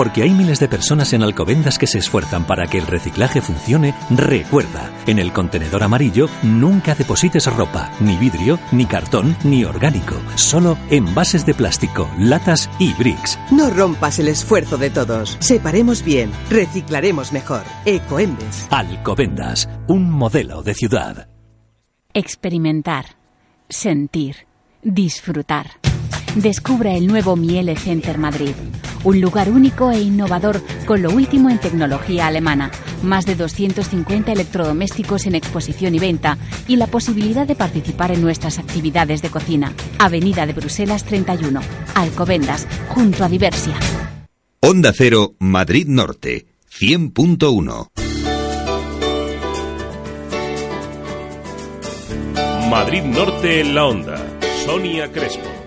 Porque hay miles de personas en Alcobendas que se esfuerzan para que el reciclaje funcione, recuerda, en el contenedor amarillo nunca deposites ropa, ni vidrio, ni cartón, ni orgánico, solo envases de plástico, latas y bricks. No rompas el esfuerzo de todos. Separemos bien, reciclaremos mejor. Ecoembes. Alcobendas, un modelo de ciudad. Experimentar, sentir, disfrutar. Descubra el nuevo Miele Center Madrid. Un lugar único e innovador con lo último en tecnología alemana. Más de 250 electrodomésticos en exposición y venta y la posibilidad de participar en nuestras actividades de cocina. Avenida de Bruselas 31, Alcobendas, junto a Diversia. Onda Cero, Madrid Norte, 100.1. Madrid Norte en la Onda. Sonia Crespo.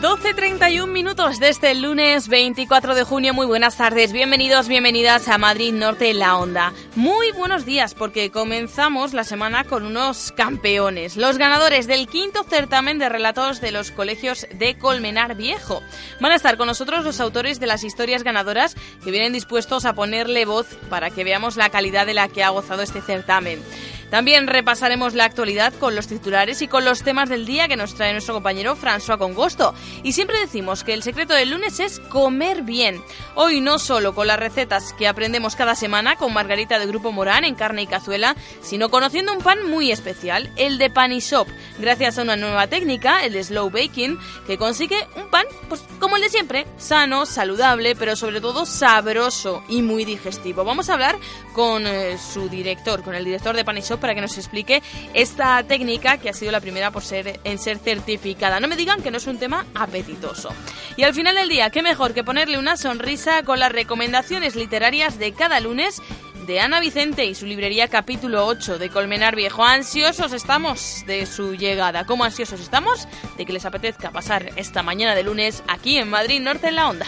12.31 minutos el este lunes 24 de junio. Muy buenas tardes, bienvenidos, bienvenidas a Madrid Norte la Onda. Muy buenos días porque comenzamos la semana con unos campeones, los ganadores del quinto certamen de relatos de los colegios de Colmenar Viejo. Van a estar con nosotros los autores de las historias ganadoras que vienen dispuestos a ponerle voz para que veamos la calidad de la que ha gozado este certamen. También repasaremos la actualidad con los titulares y con los temas del día que nos trae nuestro compañero François Congosto. Y siempre decimos que el secreto del lunes es comer bien. Hoy no solo con las recetas que aprendemos cada semana con Margarita de Grupo Morán en carne y cazuela, sino conociendo un pan muy especial, el de Panishop, gracias a una nueva técnica, el slow baking, que consigue un pan pues como el de siempre, sano, saludable, pero sobre todo sabroso y muy digestivo. Vamos a hablar con eh, su director, con el director de Panishop para que nos explique esta técnica que ha sido la primera por ser, en ser certificada. No me digan que no es un tema apetitoso. Y al final del día, qué mejor que ponerle una sonrisa con las recomendaciones literarias de cada lunes de Ana Vicente y su librería capítulo 8 de Colmenar Viejo. Ansiosos estamos de su llegada. ¿Cómo ansiosos estamos de que les apetezca pasar esta mañana de lunes aquí en Madrid Norte en la Onda?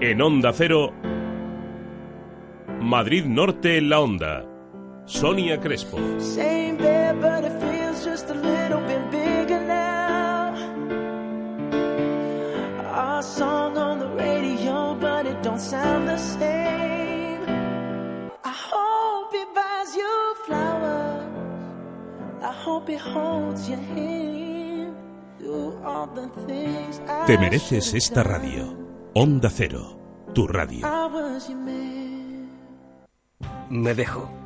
En Onda Cero, Madrid Norte en la Onda. Sonia Crespo. Same bed, but it feels just a little bit bigger now. Our song on the radio, but it don't sound the same. I hope it buys you flowers. I hope it holds your hand. Do all the things I Te mereces esta radio. Onda Cero, tu radio. I was your man. Me dejo.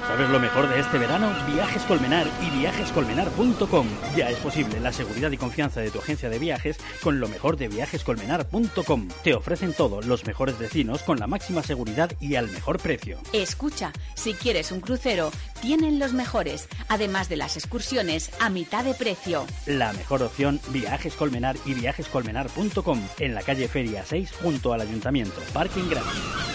¿Sabes lo mejor de este verano? Viajes Colmenar y viajescolmenar.com. Ya es posible la seguridad y confianza de tu agencia de viajes con lo mejor de viajescolmenar.com. Te ofrecen todo, los mejores destinos con la máxima seguridad y al mejor precio. Escucha, si quieres un crucero, tienen los mejores, además de las excursiones a mitad de precio. La mejor opción, Viajes Colmenar y viajescolmenar.com. En la calle Feria 6 junto al Ayuntamiento. Parking gratis.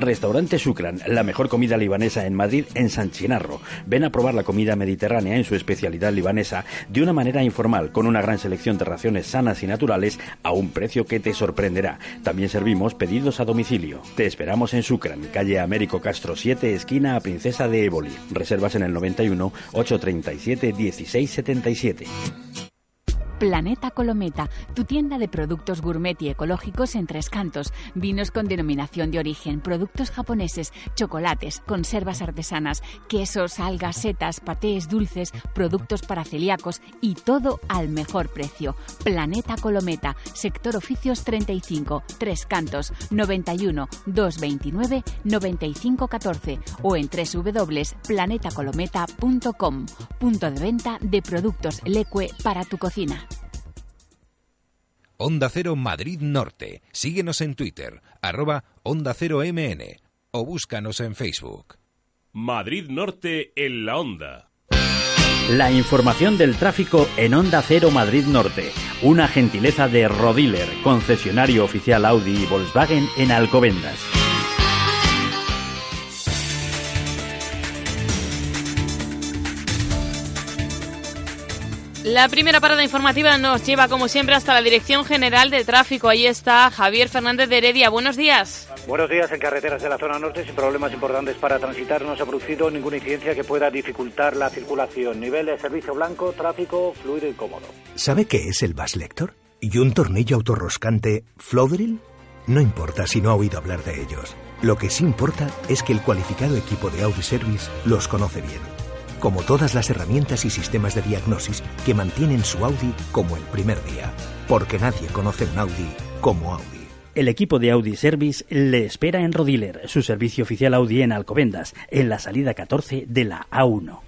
Restaurante Sucran, la mejor comida libanesa en Madrid, en San Chinarro. Ven a probar la comida mediterránea en su especialidad libanesa de una manera informal, con una gran selección de raciones sanas y naturales a un precio que te sorprenderá. También servimos pedidos a domicilio. Te esperamos en Sucran, calle Américo Castro 7, esquina a Princesa de Éboli. Reservas en el 91 837 1677. Planeta Colometa, tu tienda de productos gourmet y ecológicos en Tres Cantos, vinos con denominación de origen, productos japoneses, chocolates, conservas artesanas, quesos, algas, setas, patés, dulces, productos para celíacos y todo al mejor precio. Planeta Colometa, sector oficios 35, Tres Cantos, 91 229 9514 o en www.planetacolometa.com, punto de venta de productos Leque para tu cocina. Onda Cero Madrid Norte. Síguenos en Twitter, arroba Onda Cero MN o búscanos en Facebook. Madrid Norte en la Onda. La información del tráfico en Onda Cero Madrid Norte. Una gentileza de Rodiler, concesionario oficial Audi y Volkswagen en Alcobendas. La primera parada informativa nos lleva, como siempre, hasta la Dirección General de Tráfico. Ahí está Javier Fernández de Heredia. Buenos días. Buenos días. En carreteras de la zona norte, sin problemas importantes para transitar, no se ha producido ninguna incidencia que pueda dificultar la circulación. Nivel de servicio blanco, tráfico fluido y cómodo. ¿Sabe qué es el Bass Lector? ¿Y un tornillo autorroscante Flodril? No importa si no ha oído hablar de ellos. Lo que sí importa es que el cualificado equipo de Audi Service los conoce bien como todas las herramientas y sistemas de diagnosis que mantienen su Audi como el primer día, porque nadie conoce un Audi como Audi. El equipo de Audi Service le espera en Rodiler, su servicio oficial Audi en Alcobendas, en la salida 14 de la A1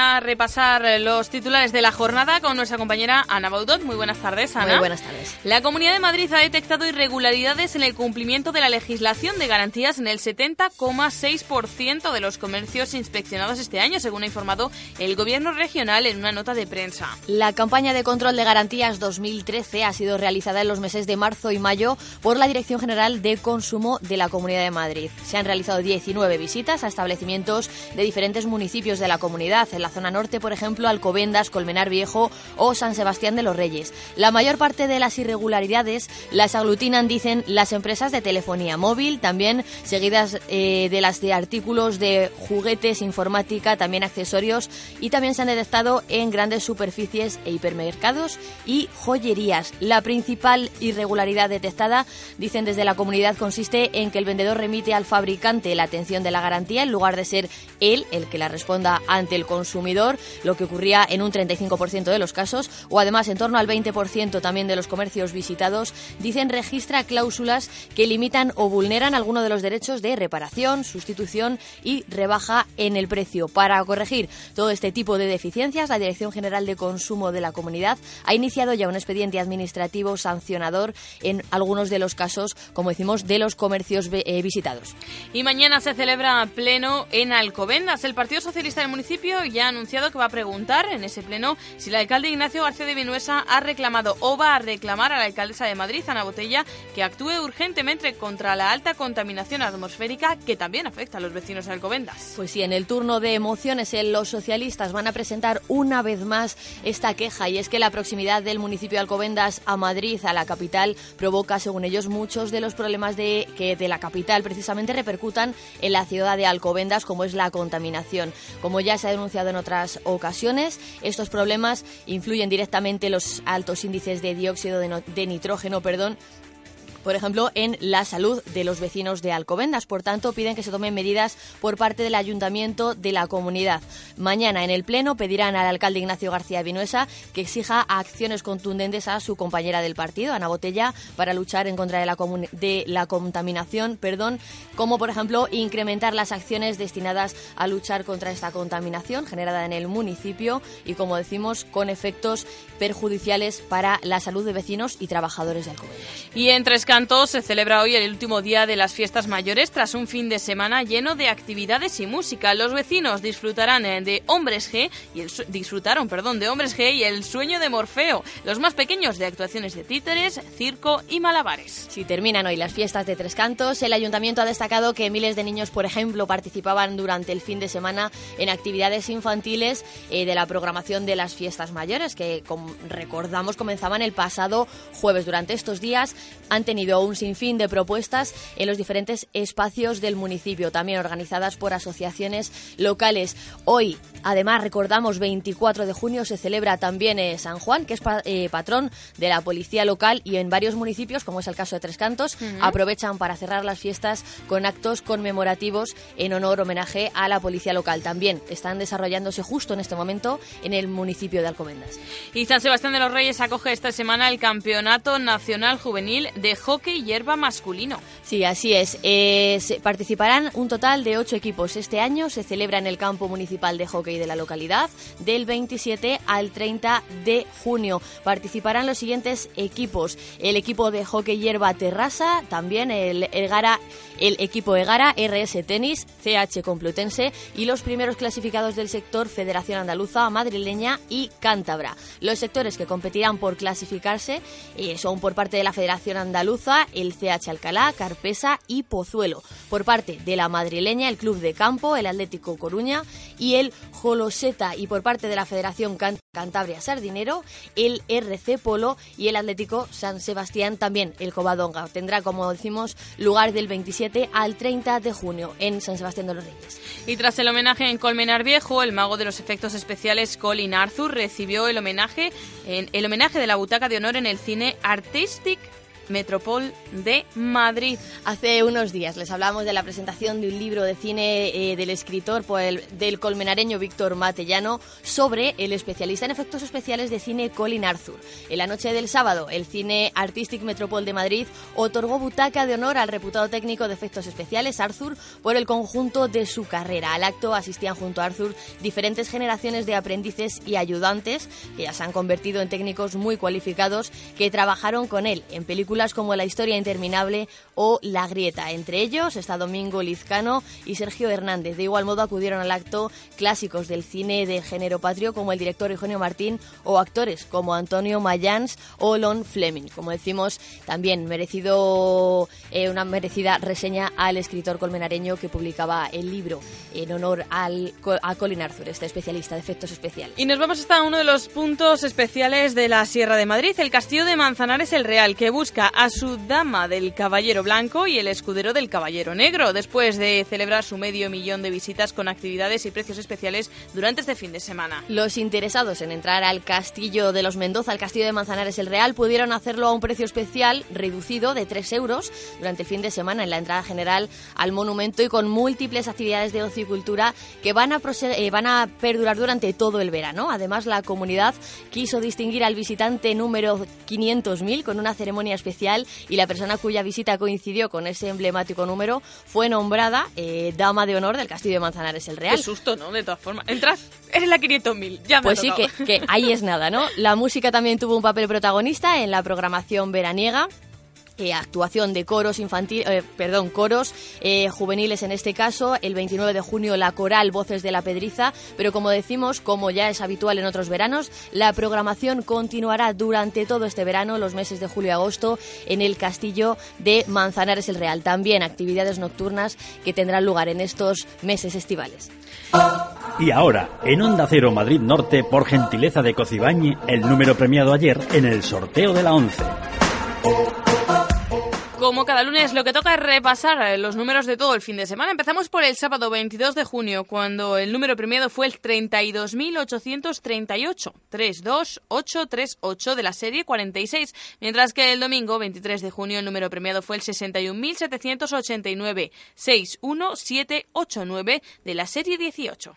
a repasar los titulares de la jornada con nuestra compañera Ana Baudot. Muy buenas tardes, Ana. Muy buenas tardes. La Comunidad de Madrid ha detectado irregularidades en el cumplimiento de la legislación de garantías en el 70,6% de los comercios inspeccionados este año, según ha informado el Gobierno regional en una nota de prensa. La campaña de control de garantías 2013 ha sido realizada en los meses de marzo y mayo por la Dirección General de Consumo de la Comunidad de Madrid. Se han realizado 19 visitas a establecimientos de diferentes municipios de la comunidad. En la zona norte, por ejemplo, Alcobendas, Colmenar Viejo o San Sebastián de los Reyes. La mayor parte de las irregularidades las aglutinan, dicen, las empresas de telefonía móvil, también seguidas eh, de las de artículos de juguetes, informática, también accesorios y también se han detectado en grandes superficies e hipermercados y joyerías. La principal irregularidad detectada, dicen desde la comunidad, consiste en que el vendedor remite al fabricante la atención de la garantía en lugar de ser él el que la responda ante el consumidor lo que ocurría en un 35% de los casos, o además en torno al 20% también de los comercios visitados, dicen registra cláusulas que limitan o vulneran alguno de los derechos de reparación, sustitución y rebaja en el precio. Para corregir todo este tipo de deficiencias, la Dirección General de Consumo de la Comunidad ha iniciado ya un expediente administrativo sancionador en algunos de los casos, como decimos, de los comercios eh, visitados. Y mañana se celebra pleno en Alcobendas. El Partido Socialista del municipio ya anunciado que va a preguntar en ese pleno si el alcalde Ignacio García de Vinuesa ha reclamado o va a reclamar a la alcaldesa de Madrid, Ana Botella, que actúe urgentemente contra la alta contaminación atmosférica que también afecta a los vecinos de Alcobendas. Pues sí, en el turno de emociones los socialistas van a presentar una vez más esta queja y es que la proximidad del municipio de Alcobendas a Madrid, a la capital, provoca, según ellos, muchos de los problemas de que de la capital precisamente repercutan en la ciudad de Alcobendas, como es la contaminación. Como ya se ha denunciado en otras ocasiones. Estos problemas influyen directamente los altos índices de dióxido de, de nitrógeno, perdón, por ejemplo, en la salud de los vecinos de Alcobendas. Por tanto, piden que se tomen medidas por parte del ayuntamiento de la comunidad. Mañana en el Pleno pedirán al alcalde Ignacio García Vinuesa que exija acciones contundentes a su compañera del partido, Ana Botella, para luchar en contra de la, de la contaminación, perdón, como por ejemplo incrementar las acciones destinadas a luchar contra esta contaminación generada en el municipio y, como decimos, con efectos perjudiciales para la salud de vecinos y trabajadores de Alcobendas. Y entre Cantos se celebra hoy el último día de las fiestas mayores tras un fin de semana lleno de actividades y música. Los vecinos disfrutarán eh, de Hombres G y el disfrutaron, perdón, de Hombres G y el sueño de Morfeo. Los más pequeños de actuaciones de títeres, circo y malabares. Si terminan hoy las fiestas de Tres Cantos, el ayuntamiento ha destacado que miles de niños, por ejemplo, participaban durante el fin de semana en actividades infantiles eh, de la programación de las fiestas mayores que, como recordamos, comenzaban el pasado jueves. Durante estos días han tenido tenido un sinfín de propuestas en los diferentes espacios del municipio, también organizadas por asociaciones locales. Hoy, además, recordamos 24 de junio se celebra también eh, San Juan, que es eh, patrón de la policía local y en varios municipios, como es el caso de Tres Cantos, aprovechan para cerrar las fiestas con actos conmemorativos en honor, homenaje a la policía local. También están desarrollándose justo en este momento en el municipio de Alcobendas. Y San Sebastián de los Reyes acoge esta semana el Campeonato Nacional Juvenil de Hockey Hierba Masculino. Sí, así es. Eh, participarán un total de ocho equipos. Este año se celebra en el campo municipal de hockey de la localidad del 27 al 30 de junio. Participarán los siguientes equipos. El equipo de hockey hierba Terrasa, también el Egara, el equipo Egara, RS Tenis, CH Complutense y los primeros clasificados del sector Federación Andaluza, Madrileña y Cántabra. Los sectores que competirán por clasificarse eh, son por parte de la Federación Andaluza, el CH Alcalá, Carpesa y Pozuelo. Por parte de la madrileña, el Club de Campo, el Atlético Coruña y el Joloseta. Y por parte de la Federación Cantabria Sardinero, el RC Polo y el Atlético San Sebastián, también el Covadonga. Tendrá, como decimos, lugar del 27 al 30 de junio en San Sebastián de los Reyes. Y tras el homenaje en Colmenar Viejo, el mago de los efectos especiales Colin Arthur recibió el homenaje, en, el homenaje de la butaca de honor en el cine Artistic Metropol de Madrid. Hace unos días les hablamos de la presentación de un libro de cine eh, del escritor del colmenareño Víctor Matellano sobre el especialista en efectos especiales de cine Colin Arthur. En la noche del sábado, el cine Artistic Metropol de Madrid otorgó butaca de honor al reputado técnico de efectos especiales Arthur por el conjunto de su carrera. Al acto asistían junto a Arthur diferentes generaciones de aprendices y ayudantes que ya se han convertido en técnicos muy cualificados que trabajaron con él en películas como La historia interminable o La grieta. Entre ellos está Domingo Lizcano y Sergio Hernández. De igual modo acudieron al acto clásicos del cine de género patrio como el director Eugenio Martín o actores como Antonio Mayans o Lon Fleming. Como decimos, también merecido eh, una merecida reseña al escritor colmenareño que publicaba el libro en honor al, a Colin Arthur, este especialista de efectos especiales. Y nos vamos hasta uno de los puntos especiales de la Sierra de Madrid, el Castillo de Manzanares el Real, que busca a su dama del Caballero Blanco y el escudero del Caballero Negro, después de celebrar su medio millón de visitas con actividades y precios especiales durante este fin de semana. Los interesados en entrar al Castillo de los Mendoza, al Castillo de Manzanares el Real, pudieron hacerlo a un precio especial reducido de 3 euros durante el fin de semana en la entrada general al monumento y con múltiples actividades de ocio y cultura que van a, eh, van a perdurar durante todo el verano. Además, la comunidad quiso distinguir al visitante número 500.000 con una ceremonia especial y la persona cuya visita coincidió con ese emblemático número fue nombrada eh, Dama de Honor del Castillo de Manzanares el Real. Qué susto, ¿no? De todas formas. Entras, eres la 500.000, ya me Pues sí, que, que ahí es nada, ¿no? La música también tuvo un papel protagonista en la programación veraniega actuación de coros infantil, eh, perdón, coros eh, juveniles en este caso. El 29 de junio la coral Voces de la Pedriza, pero como decimos, como ya es habitual en otros veranos, la programación continuará durante todo este verano, los meses de julio y agosto, en el castillo de Manzanares el Real. También actividades nocturnas que tendrán lugar en estos meses estivales. Y ahora, en Onda Cero Madrid Norte, por gentileza de Cocibañi, el número premiado ayer en el sorteo de la 11. Como cada lunes, lo que toca es repasar los números de todo el fin de semana. Empezamos por el sábado 22 de junio, cuando el número premiado fue el 32.838, 32838 de la serie 46, mientras que el domingo 23 de junio el número premiado fue el 61.789, 61789 de la serie 18.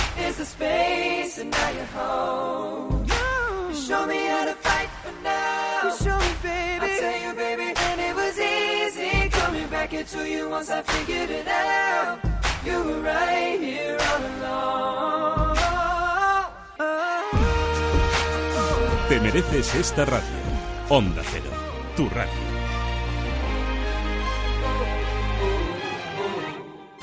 Is the space, and now you're home. You show me how to fight for now. You show me, baby. I tell you, baby, and it was easy coming back into you once I figured it out. You were right here all along. Te mereces esta radio. Onda Cero, tu radio.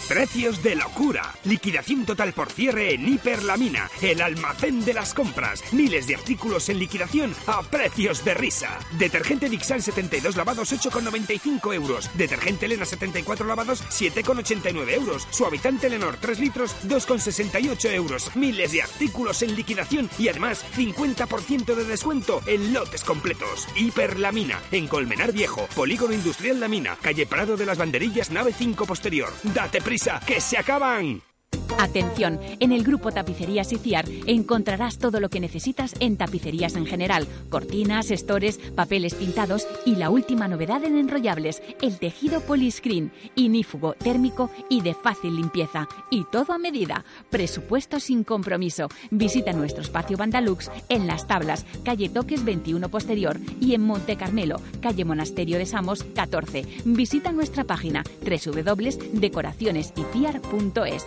Precios de locura. Liquidación total por cierre en Hiperlamina, el almacén de las compras. Miles de artículos en liquidación a precios de risa. Detergente Dixal 72 lavados 8,95 euros. Detergente Elena 74 lavados 7,89 euros. Suavizante Lenor 3 litros 2,68 euros. Miles de artículos en liquidación y además 50% de descuento en lotes completos. Hiperlamina, en Colmenar Viejo, Polígono Industrial La Mina, calle Prado de las Banderillas, nave 5 posterior. Date prisa que se acaban. Atención, en el grupo Tapicerías Iciar encontrarás todo lo que necesitas en tapicerías en general, cortinas, estores, papeles pintados y la última novedad en enrollables, el tejido poliscreen, inífugo, térmico y de fácil limpieza. Y todo a medida. Presupuesto sin compromiso. Visita nuestro espacio Bandalux en Las Tablas, calle Toques 21 Posterior y en Monte Carmelo, calle Monasterio de Samos 14. Visita nuestra página www.decoracionesiciar.es.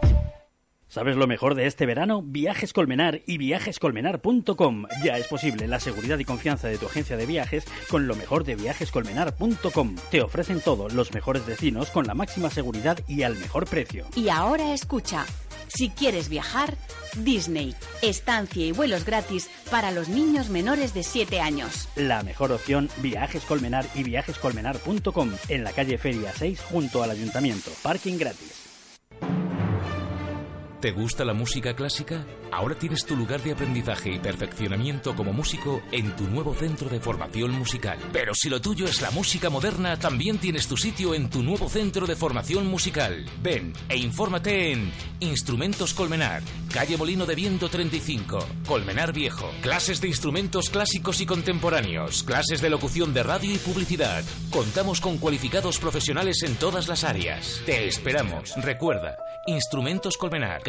¿Sabes lo mejor de este verano? Viajes Colmenar y viajescolmenar.com. Ya es posible la seguridad y confianza de tu agencia de viajes con lo mejor de viajescolmenar.com. Te ofrecen todo, los mejores destinos con la máxima seguridad y al mejor precio. Y ahora escucha. Si quieres viajar, Disney. Estancia y vuelos gratis para los niños menores de 7 años. La mejor opción, Viajes Colmenar y viajescolmenar.com. En la calle Feria 6 junto al ayuntamiento. Parking gratis. ¿Te gusta la música clásica? Ahora tienes tu lugar de aprendizaje y perfeccionamiento como músico en tu nuevo centro de formación musical. Pero si lo tuyo es la música moderna, también tienes tu sitio en tu nuevo centro de formación musical. Ven e infórmate en Instrumentos Colmenar, calle Molino de Viento 35, Colmenar Viejo. Clases de instrumentos clásicos y contemporáneos, clases de locución de radio y publicidad. Contamos con cualificados profesionales en todas las áreas. Te esperamos. Recuerda, Instrumentos Colmenar,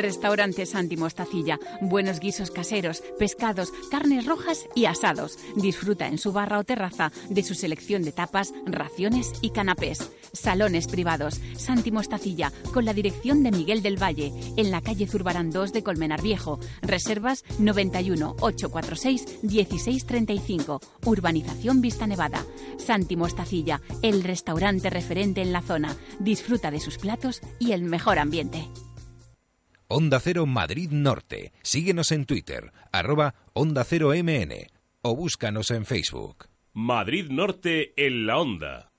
Restaurante Santi Mostacilla. Buenos guisos caseros, pescados, carnes rojas y asados. Disfruta en su barra o terraza de su selección de tapas, raciones y canapés. Salones privados. Santi Mostacilla, con la dirección de Miguel del Valle, en la calle Zurbarán 2 de Colmenar Viejo. Reservas 91 846 1635. Urbanización Vista Nevada. Santi Mostacilla, el restaurante referente en la zona. Disfruta de sus platos y el mejor ambiente. Onda Cero Madrid Norte. Síguenos en Twitter, arroba Onda Cero MN o búscanos en Facebook. Madrid Norte en la Onda.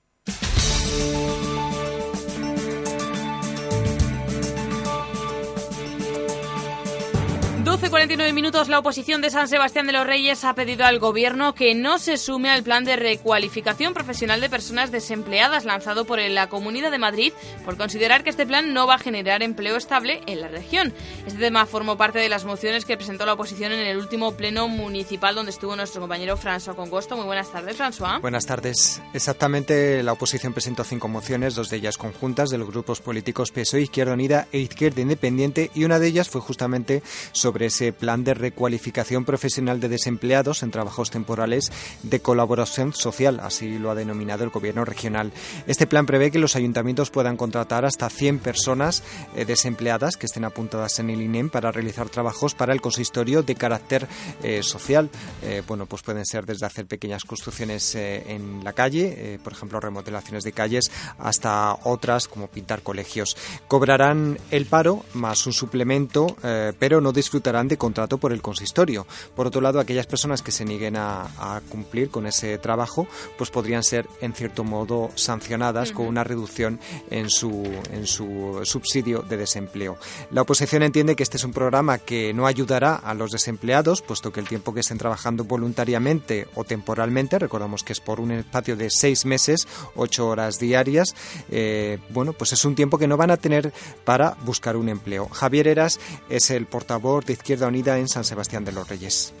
12.49 minutos, la oposición de San Sebastián de los Reyes ha pedido al Gobierno que no se sume al plan de recualificación profesional de personas desempleadas lanzado por la Comunidad de Madrid por considerar que este plan no va a generar empleo estable en la región. Este tema formó parte de las mociones que presentó la oposición en el último pleno municipal donde estuvo nuestro compañero François Congosto. Muy buenas tardes, François. Buenas tardes. Exactamente, la oposición presentó cinco mociones, dos de ellas conjuntas de los grupos políticos PSOE, Izquierda Unida e Izquierda Independiente y una de ellas fue justamente sobre sobre ese plan de recualificación profesional de desempleados en trabajos temporales de colaboración social, así lo ha denominado el Gobierno regional. Este plan prevé que los ayuntamientos puedan contratar hasta 100 personas eh, desempleadas que estén apuntadas en el INEM para realizar trabajos para el consistorio de carácter eh, social. Eh, bueno, pues pueden ser desde hacer pequeñas construcciones en la calle, por ejemplo, remodelaciones de calles, hasta otras como pintar colegios. Cobrarán el paro más un suplemento, pero no disfrutarán de contrato por el consistorio. Por otro lado, aquellas personas que se nieguen a, cumplir con ese trabajo, pues podrían ser en cierto modo sancionadas con una reducción en su, en su subsidio de desempleo. La oposición entiende que este es un programa que no ayudará a los desempleados, puesto que el tiempo que estén trabajando voluntariamente o temporalmente, recordamos que es por un espacio de seis meses, ocho horas diarias, eh, bueno, pues es un tiempo que no van a tener para buscar un empleo. Javier Eras es el portavoz de Izquierda Unida en San Sebastián de los Reyes?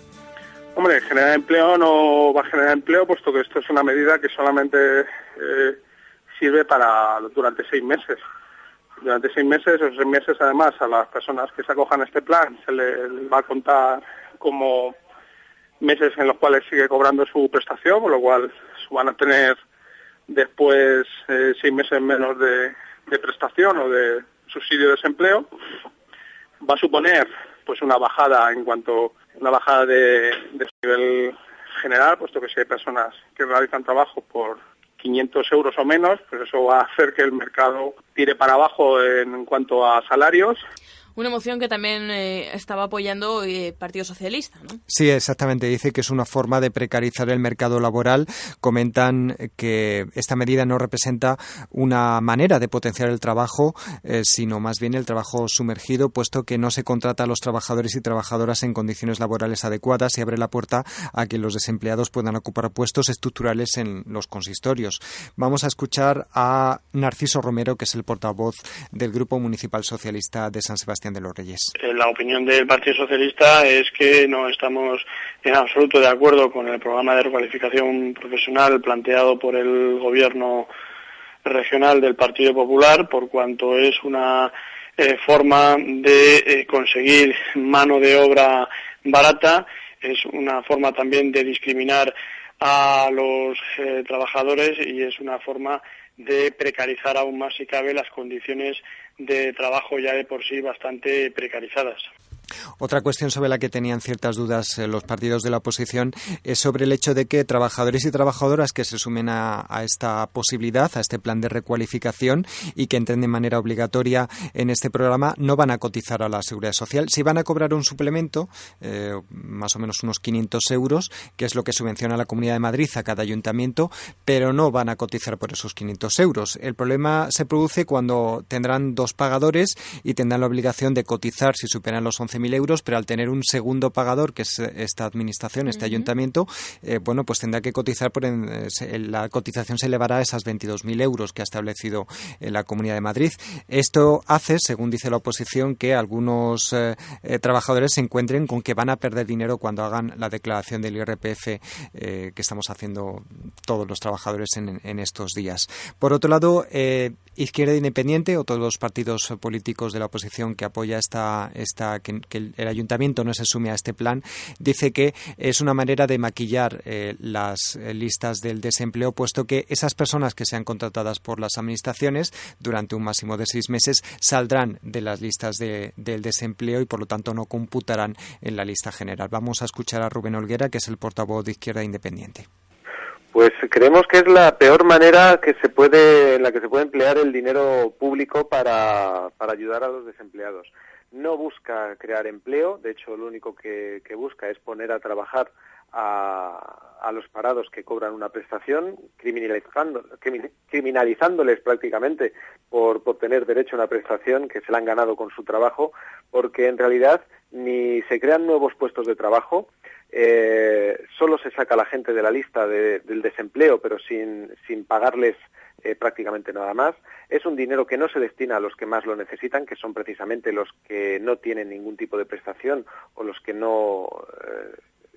Hombre, generar empleo no va a generar empleo, puesto que esto es una medida que solamente eh, sirve para durante seis meses. Durante seis meses, esos seis meses además a las personas que se acojan a este plan se les va a contar como meses en los cuales sigue cobrando su prestación, con lo cual van a tener después eh, seis meses menos de, de prestación o de subsidio de desempleo. Va a suponer pues una bajada en cuanto una bajada de, nivel general, puesto que si hay personas que realizan trabajo por 500 euros o menos, pues eso va a hacer que el mercado tire para abajo en cuanto a salarios una moción que también eh, estaba apoyando el eh, Partido Socialista, ¿no? Sí, exactamente. Dice que es una forma de precarizar el mercado laboral. Comentan que esta medida no representa una manera de potenciar el trabajo, eh, sino más bien el trabajo sumergido, puesto que no se contrata a los trabajadores y trabajadoras en condiciones laborales adecuadas y abre la puerta a que los desempleados puedan ocupar puestos estructurales en los consistorios. Vamos a escuchar a Narciso Romero, que es el portavoz del Grupo Municipal Socialista de San Sebastián Eh, la opinión del Partido Socialista es que no estamos en absoluto de acuerdo con el programa de recualificación profesional planteado por el Gobierno regional del Partido Popular, por cuanto es una eh, forma de eh, conseguir mano de obra barata, es una forma también de discriminar a los trabajadores y es una forma de precarizar aún más, si cabe, las condiciones de trabajo ya de por sí bastante precarizadas. Otra cuestión sobre la que tenían ciertas dudas eh, los partidos de la oposición es sobre el hecho de que trabajadores y trabajadoras que se sumen a, esta posibilidad, a este plan de recualificación y que entren de manera obligatoria en este programa, no van a cotizar a la seguridad social. Si van a cobrar un suplemento, eh, más o menos unos 500 euros, que es lo que subvenciona la Comunidad de Madrid a cada ayuntamiento, pero no van a cotizar por esos 500 euros. El problema se produce cuando tendrán dos pagadores y tendrán la obligación de cotizar si superan los 11 mil euros, pero al tener un segundo pagador, que es esta administración, este ayuntamiento, eh, bueno, pues tendrá que cotizar por eh, la cotización se elevará a esas 22.000 euros que ha establecido eh, la Comunidad de Madrid. Esto hace, según dice la oposición, que algunos trabajadores se encuentren con que van a perder dinero cuando hagan la declaración del IRPF que estamos haciendo todos los trabajadores en, estos días. Por otro lado, Izquierda Independiente o todos los partidos políticos de la oposición que apoya esta, esta que, el, ayuntamiento no se sume a este plan, dice que es una manera de maquillar eh, las eh, listas del desempleo, puesto que esas personas que sean contratadas por las administraciones durante un máximo de seis meses saldrán de las listas del desempleo y por lo tanto no computarán en la lista general. Vamos a escuchar a Rubén Olguera, que es el portavoz de Izquierda Independiente. Pues creemos que es la peor manera que se puede, en la que se puede emplear el dinero público para, para ayudar a los desempleados. No busca crear empleo, de hecho lo único que, busca es poner a trabajar a, los parados que cobran una prestación, criminalizándoles prácticamente por, por tener derecho a una prestación que se la han ganado con su trabajo, porque en realidad ni se crean nuevos puestos de trabajo, eh, solo se saca a la gente de la lista del desempleo, pero sin, sin pagarles eh, prácticamente nada más. Es un dinero que no se destina a los que más lo necesitan, que son precisamente los que no tienen ningún tipo de prestación o los que no eh,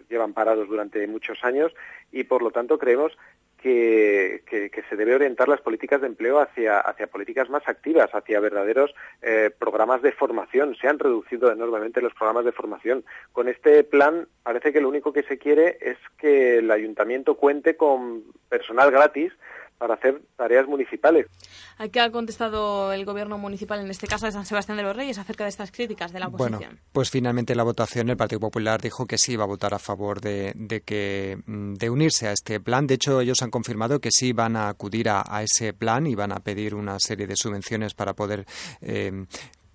llevan parados durante muchos años y, por lo tanto, creemos que, se debe orientar las políticas de empleo hacia, hacia políticas más activas, hacia verdaderos eh, programas de formación. Se han reducido enormemente los programas de formación. Con este plan parece que lo único que se quiere es que el ayuntamiento cuente con personal gratis para hacer tareas municipales. ¿A qué ha contestado el gobierno municipal, en este caso de San Sebastián de los Reyes, acerca de estas críticas de la oposición? Bueno, pues finalmente la votación, el Partido Popular dijo que sí iba a votar a favor de, que mm, de unirse a este plan. De hecho, ellos han confirmado que sí van a acudir a, ese plan y van a pedir una serie de subvenciones para poder eh,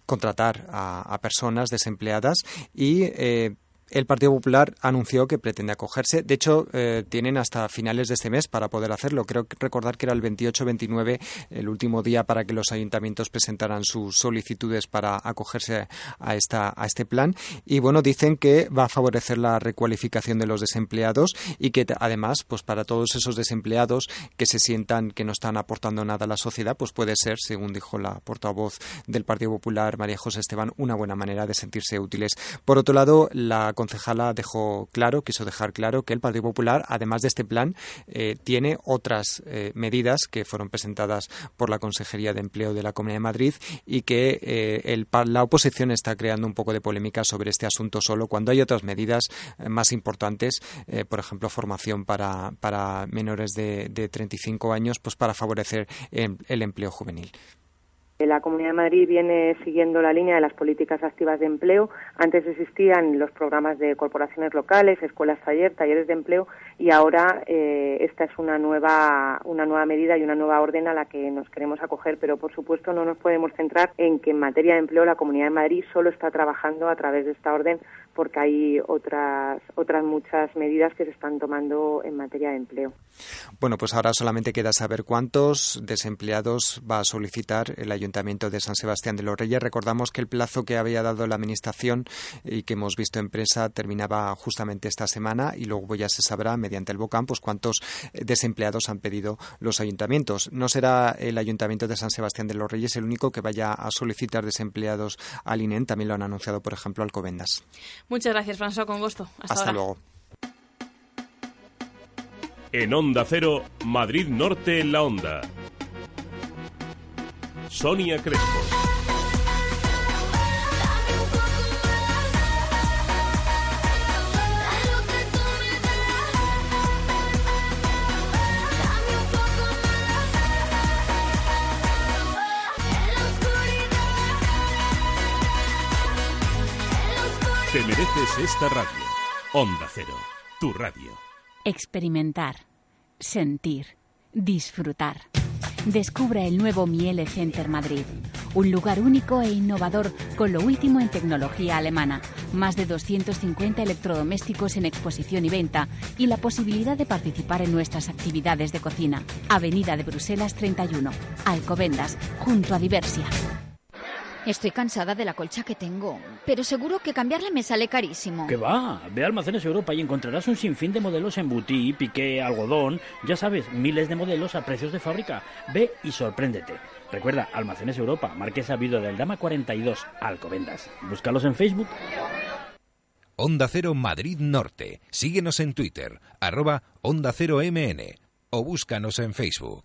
contratar a, personas desempleadas y eh, el Partido Popular anunció que pretende acogerse. De hecho, eh, tienen hasta finales de este mes para poder hacerlo. Creo recordar que era el 28-29 el último día para que los ayuntamientos presentaran sus solicitudes para acogerse a, esta, a este plan. Y bueno, dicen que va a favorecer la recualificación de los desempleados y que además, pues para todos esos desempleados que se sientan que no están aportando nada a la sociedad, pues puede ser, según dijo la portavoz del Partido Popular, María José Esteban, una buena manera de sentirse útiles. Por otro lado, la concejala dejó claro, quiso dejar claro que el Partido Popular, además de este plan, eh, tiene otras eh, medidas que fueron presentadas por la Consejería de Empleo de la Comunidad de Madrid y que eh, la oposición está creando un poco de polémica sobre este asunto solo cuando hay otras medidas más importantes, por ejemplo, formación para, menores de, de 35 años, pues para favorecer el empleo juvenil. La Comunidad de Madrid viene siguiendo la línea de las políticas activas de empleo. Antes existían los programas de corporaciones locales, escuelas taller, talleres de empleo y ahora eh, esta es una nueva, una nueva medida y una nueva orden a la que nos queremos acoger, pero por supuesto no nos podemos centrar en que en materia de empleo la Comunidad de Madrid solo está trabajando a través de esta orden porque hay otras, otras muchas medidas que se están tomando en materia de empleo. Bueno, pues ahora solamente queda saber cuántos desempleados va a solicitar el Ayuntamiento de San Sebastián de los Reyes. Recordamos que el plazo que había dado la Administración y que hemos visto en prensa terminaba justamente esta semana y luego ya se sabrá mediante el BOCAM pues cuántos desempleados han pedido los ayuntamientos. No será el Ayuntamiento de San Sebastián de los Reyes el único que vaya a solicitar desempleados al INEN. También lo han anunciado, por ejemplo, Alcobendas. Muchas gracias, François, con gusto. Hasta, luego. En Onda Cero, Madrid Norte en la Onda. Sonia Crespo. Te mereces esta radio. Onda Cero, tu radio. Experimentar, sentir, disfrutar. Descubra el nuevo Miele Center Madrid, un lugar único e innovador con lo último en tecnología alemana, más de 250 electrodomésticos en exposición y venta y la posibilidad de participar en nuestras actividades de cocina. Avenida de Bruselas 31, Alcobendas, junto a Diversia. Estoy cansada de la colcha que tengo, pero seguro que cambiarle me sale carísimo. ¿Qué va? Ve a Almacenes Europa y encontrarás un sinfín de modelos en butí, piqué, algodón, ya sabes, miles de modelos a precios de fábrica. Ve y sorpréndete. Recuerda, Almacenes Europa, Marquesa Vido del Dama 42, Alcobendas. Búscalos en Facebook. Onda Cero Madrid Norte. Síguenos en Twitter, arroba Onda Cero MN o búscanos en Facebook.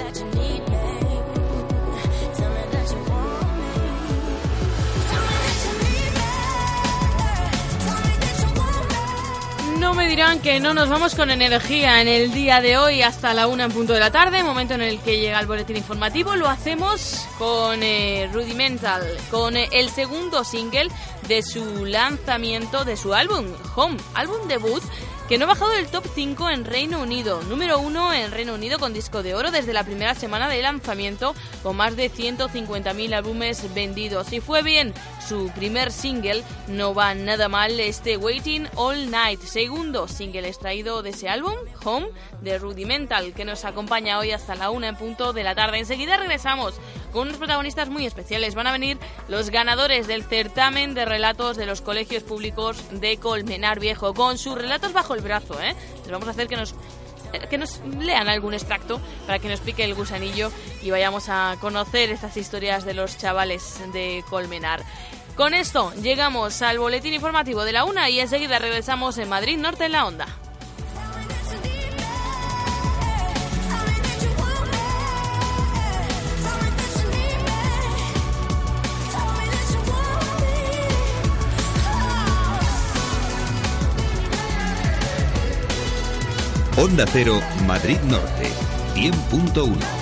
dirán que no nos vamos con energía en el día de hoy hasta la una en punto de la tarde, momento en el que llega el boletín informativo. Lo hacemos con eh, Rudimental, con eh, el segundo single de su lanzamiento de su álbum Home, álbum debut que no ha bajado del top 5 en Reino Unido, número 1 en Reino Unido con disco de oro desde la primera semana de lanzamiento, con más de 150.000 álbumes vendidos. Y fue bien su primer single, no va nada mal este Waiting All Night, segundo single extraído de ese álbum, Home, de Rudimental, que nos acompaña hoy hasta la una en punto de la tarde. Enseguida regresamos con unos protagonistas muy especiales. Van a venir los ganadores del certamen de relatos de los colegios públicos de Colmenar Viejo, con sus relatos bajo el brazo, ¿eh? Les vamos a hacer que nos que nos lean algún extracto para que nos pique el gusanillo y vayamos a conocer estas historias de los chavales de Colmenar. Con esto llegamos al boletín informativo de la una y enseguida regresamos en Madrid Norte en la Onda. Onda Cero, Madrid Norte, 100.1.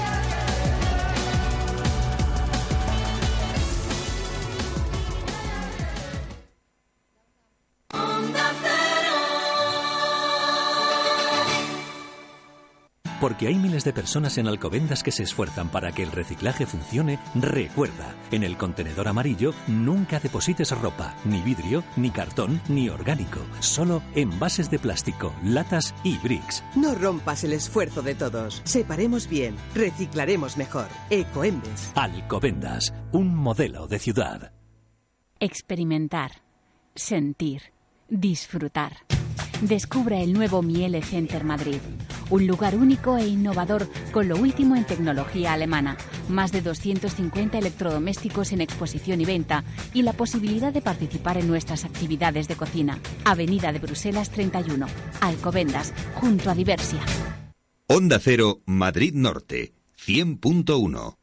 Porque hay miles de personas en Alcobendas que se esfuerzan para que el reciclaje funcione, recuerda, en el contenedor amarillo nunca deposites ropa, ni vidrio, ni cartón, ni orgánico, solo envases de plástico, latas y bricks. No rompas el esfuerzo de todos. Separemos bien, reciclaremos mejor. Ecoembes. Alcobendas, un modelo de ciudad. Experimentar, sentir, disfrutar. Descubra el nuevo Miele Center Madrid, un lugar único e innovador con lo último en tecnología alemana, más de 250 electrodomésticos en exposición y venta y la posibilidad de participar en nuestras actividades de cocina. Avenida de Bruselas 31, Alcobendas, junto a Diversia. Onda Cero, Madrid Norte, 100.1.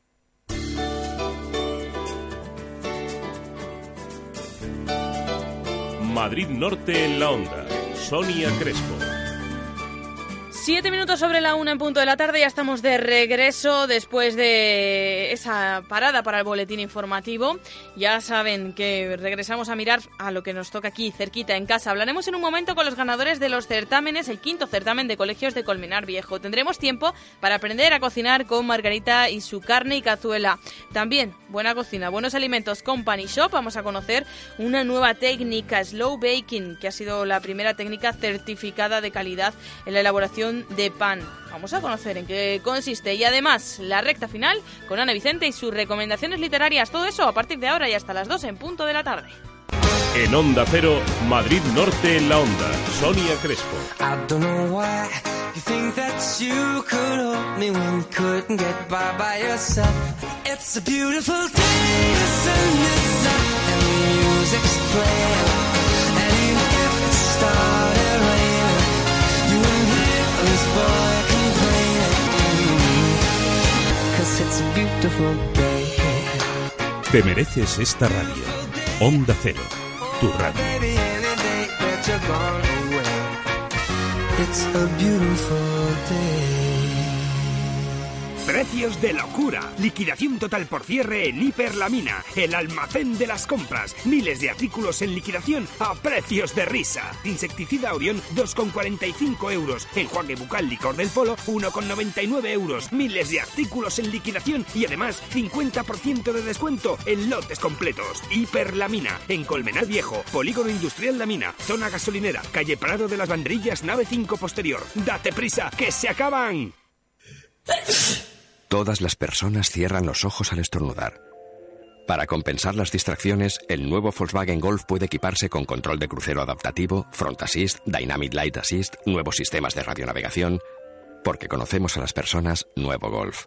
Madrid Norte en la Onda. Sonia Crespo. Siete minutos sobre la una en punto de la tarde, ya estamos de regreso después de esa parada para el boletín informativo. Ya saben que regresamos a mirar a lo que nos toca aquí, cerquita, en casa. Hablaremos en un momento con los ganadores de los certámenes, el quinto certamen de colegios de Colmenar Viejo. Tendremos tiempo para aprender a cocinar con Margarita y su carne y cazuela. También buena cocina, buenos alimentos con Pani Shop. Vamos a conocer una nueva técnica, Slow Baking, que ha sido la primera técnica certificada de calidad en la elaboración de pan. Vamos a conocer en qué consiste y además la recta final con Ana Vicente y sus recomendaciones literarias. Todo eso a partir de ahora y hasta las 2 en punto de la tarde. En Onda Cero, Madrid Norte en la Onda. Sonia Crespo. I don't know why you think that you could hold me when you couldn't get by by yourself. It's a beautiful day, the sun is up and the music's playing. Cause it's a beautiful day. Te mereces esta radio. Onda Cero, tu radio. Baby, any day that you're gone away, it's a beautiful day. Precios de locura. Liquidación total por cierre en Hiperlamina, el almacén de las compras. Miles de artículos en liquidación a precios de risa. Insecticida Orión, 2,45 euros. Enjuague bucal licor del polo, 1,99 euros. Miles de artículos en liquidación y además 50% de descuento en lotes completos. Hiperlamina, en Colmenar Viejo, Polígono Industrial La Mina, zona gasolinera, calle Prado de las Banderillas, nave 5 posterior. Date prisa, que se acaban. Todas las personas cierran los ojos al estornudar. Para compensar las distracciones, el nuevo Volkswagen Golf puede equiparse con control de crucero adaptativo, Front Assist, Dynamic Light Assist, nuevos sistemas de radionavegación. Porque conocemos a las personas, nuevo Golf.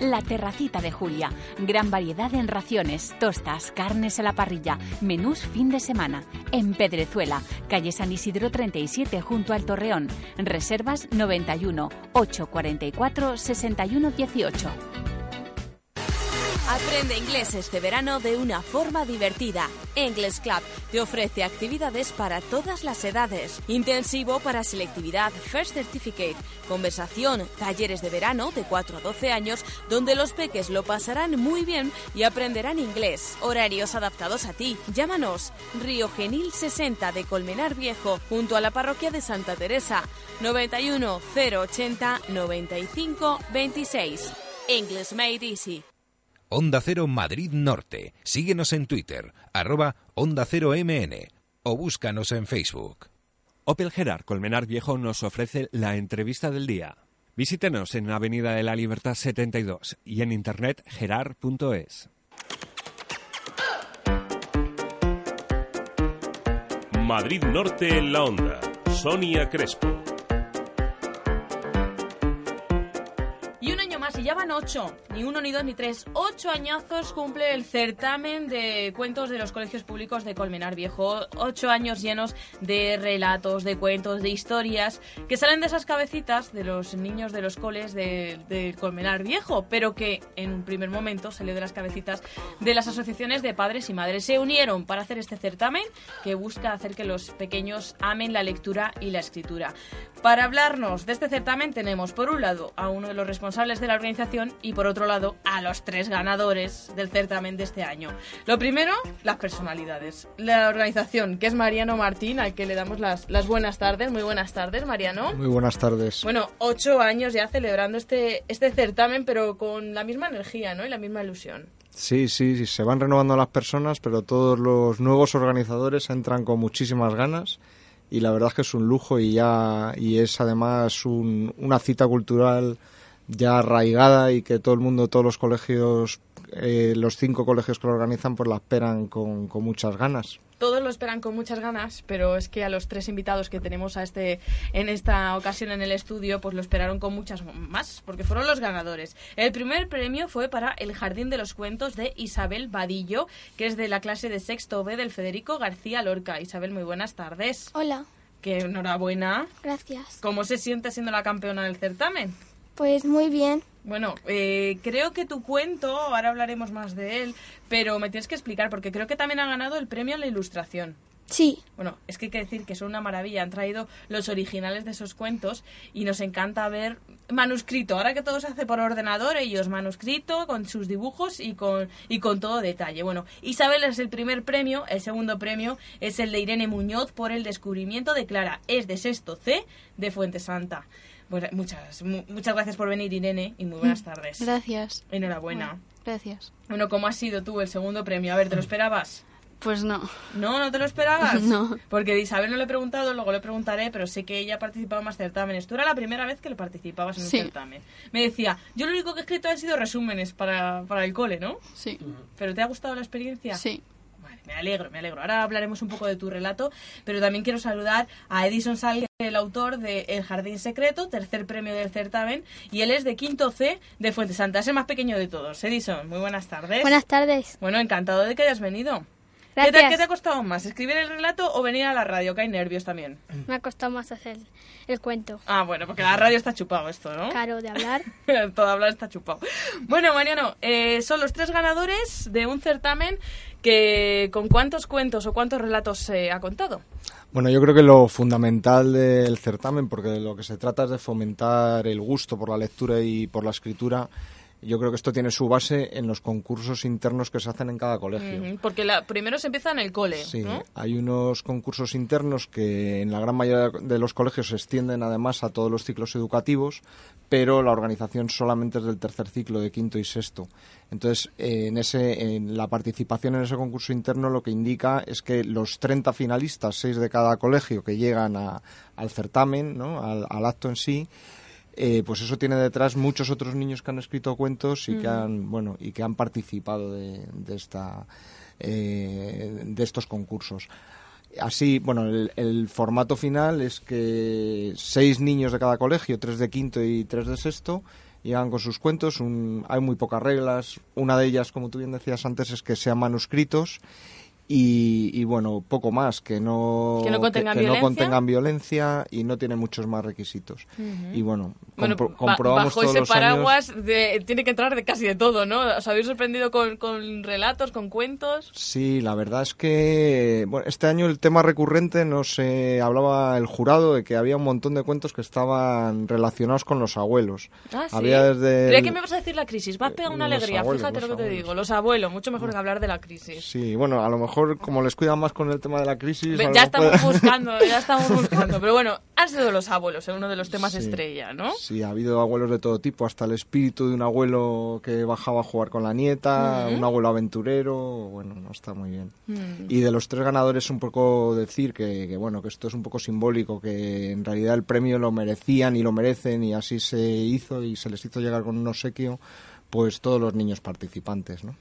La Terracita de Julia. Gran variedad en raciones, tostas, carnes a la parrilla, menús fin de semana. En Pedrezuela, calle San Isidro 37 junto al Torreón. Reservas 91 844 61 18. Aprende inglés este verano de una forma divertida. English Club te ofrece actividades para todas las edades. Intensivo para selectividad First Certificate, conversación, talleres de verano de 4 a 12 años donde los peques lo pasarán muy bien y aprenderán inglés. Horarios adaptados a ti. Llámanos Río Genil 60 de Colmenar Viejo junto a la parroquia de Santa Teresa 91 080 95 26. English Made Easy. Onda Cero Madrid Norte. Síguenos en Twitter, arroba Onda Cero MN o búscanos en Facebook. Opel Gerard Colmenar Viejo nos ofrece la entrevista del día. Visítenos en Avenida de la Libertad 72 y en internet gerard.es. Madrid Norte en la Onda. Sonia Crespo. Más, y ya van ocho, ni uno, ni dos, ni tres, ocho añazos cumple el certamen de cuentos de los colegios públicos de Colmenar Viejo. Ocho años llenos de relatos, de cuentos, de historias que salen de esas cabecitas de los niños de los coles de, de Colmenar Viejo, pero que en un primer momento salió de las cabecitas de las asociaciones de padres y madres. Se unieron para hacer este certamen que busca hacer que los pequeños amen la lectura y la escritura. Para hablarnos de este certamen tenemos por un lado a uno de los responsables de la organización y por otro lado a los tres ganadores del certamen de este año. Lo primero, las personalidades. La organización, que es Mariano Martín, al que le damos las, las buenas tardes. Muy buenas tardes, Mariano. Muy buenas tardes. Bueno, ocho años ya celebrando este, este certamen, pero con la misma energía ¿no? y la misma ilusión. Sí, sí, sí, se van renovando las personas, pero todos los nuevos organizadores entran con muchísimas ganas y la verdad es que es un lujo y ya y es además un- una cita cultural ya arraigada y que todo el mundo, todos los colegios, eh, los cinco colegios que lo organizan, pues la esperan con, con muchas ganas. Todos lo esperan con muchas ganas, pero es que a los tres invitados que tenemos a este en esta ocasión en el estudio, pues lo esperaron con muchas más, porque fueron los ganadores. El primer premio fue para El Jardín de los Cuentos de Isabel Vadillo, que es de la clase de sexto B del Federico García Lorca. Isabel, muy buenas tardes. Hola, Que enhorabuena. gracias. ¿Cómo se siente siendo la campeona del certamen? Pues muy bien. Bueno, eh, creo que tu cuento, ahora hablaremos más de él, pero me tienes que explicar, porque creo que también ha ganado el premio a la ilustración. Sí. Bueno, es que hay que decir que son una maravilla. Han traído los originales de esos cuentos y nos encanta ver manuscrito. Ahora que todo se hace por ordenador, ellos manuscrito con sus dibujos y con, y con todo detalle. Bueno, Isabel es el primer premio. El segundo premio es el de Irene Muñoz por el descubrimiento de Clara. Es de sexto C de Fuente Santa. Pues muchas, mu- muchas gracias por venir, Irene, y muy buenas tardes. Gracias. Enhorabuena. Gracias. Bueno, ¿cómo ha sido tú el segundo premio? A ver, ¿te lo esperabas? Pues no. No, no te lo esperabas. No. Porque de Isabel no le he preguntado, luego le preguntaré, pero sé que ella ha participado en más certámenes. Tú era la primera vez que le participabas en un Sí. certamen. Me decía, yo lo único que he escrito han sido resúmenes para, para el cole, ¿no? Sí. ¿Pero te ha gustado la experiencia? Sí. Me alegro, me alegro. Ahora hablaremos un poco de tu relato, pero también quiero saludar a Edison Salgue, el autor de El Jardín Secreto, tercer premio del certamen, y él es de quinto C de Fuente Santa, es el más pequeño de todos. Edison, muy buenas tardes. Buenas tardes. Bueno, encantado de que hayas venido. ¿Qué te, Gracias. qué te ha costado más, escribir el relato o venir a la radio? Que hay nervios también. Me ha costado más hacer el cuento. Ah, bueno, porque la radio está chupado esto, ¿no? Caro de hablar. Todo hablar está chupado. Bueno, Mariano, eh, son los tres ganadores de un certamen que con cuántos cuentos o cuántos relatos se ha contado. Bueno, yo creo que lo fundamental del certamen, porque de lo que se trata es de fomentar el gusto por la lectura y por la escritura, yo creo que esto tiene su base en los concursos internos que se hacen en cada colegio. Porque la, primero se empieza en el cole, Sí, ¿no? hay unos concursos internos que en la gran mayoría de los colegios se extienden además a todos los ciclos educativos, pero la organización solamente es del tercer ciclo, de quinto y sexto. Entonces, eh, en, ese, en la participación en ese concurso interno lo que indica es que los 30 finalistas, 6 de cada colegio que llegan a- al certamen, ¿no? al, al acto en sí, eh, pues eso tiene detrás muchos otros niños que han escrito cuentos y que han bueno y que han participado de, de esta eh, de estos concursos. Así bueno el, el formato final es que seis niños de cada colegio tres de quinto y tres de sexto llegan con sus cuentos. Un- hay muy pocas reglas. Una de ellas como tú bien decías antes es que sean manuscritos y, y, bueno, poco más, que no, que no contengan, que, no contengan violencia y no tiene muchos más requisitos. Uh -huh. Y bueno, bueno compro, ba comprobamos bajo todos ese los paraguas años... de, tiene que entrar de casi de todo, ¿no? ¿Os habéis sorprendido con, con relatos, con cuentos? Sí, la verdad es que bueno, este año el tema recurrente nos eh, hablaba el jurado de que había un montón de cuentos que estaban relacionados con los abuelos. Ah, sí. Había desde Creía que me vas a decir la crisis. Va a pegar una Los alegría. abuelos, Fíjate lo que te digo. Los abuelos, mucho mejor que hablar de la crisis. Sí, bueno, a lo mejor como les cuidan más con el tema de la crisis... Ya mejor estamos puede- buscando, ya estamos buscando. Pero bueno, han sido los abuelos, en uno de los temas Sí. estrella, ¿no? Sí, ha habido abuelos de todo tipo, hasta el espíritu de un abuelo que bajaba a jugar con la nieta, Ujú. un abuelo aventurero, bueno, no está muy bien. Mm. Y de los tres ganadores un poco decir que, que, bueno, que esto es un poco simbólico, que en realidad el premio lo merecían y lo merecen y así se hizo y se les hizo llegar con un obsequio pues todos los niños participantes, ¿no?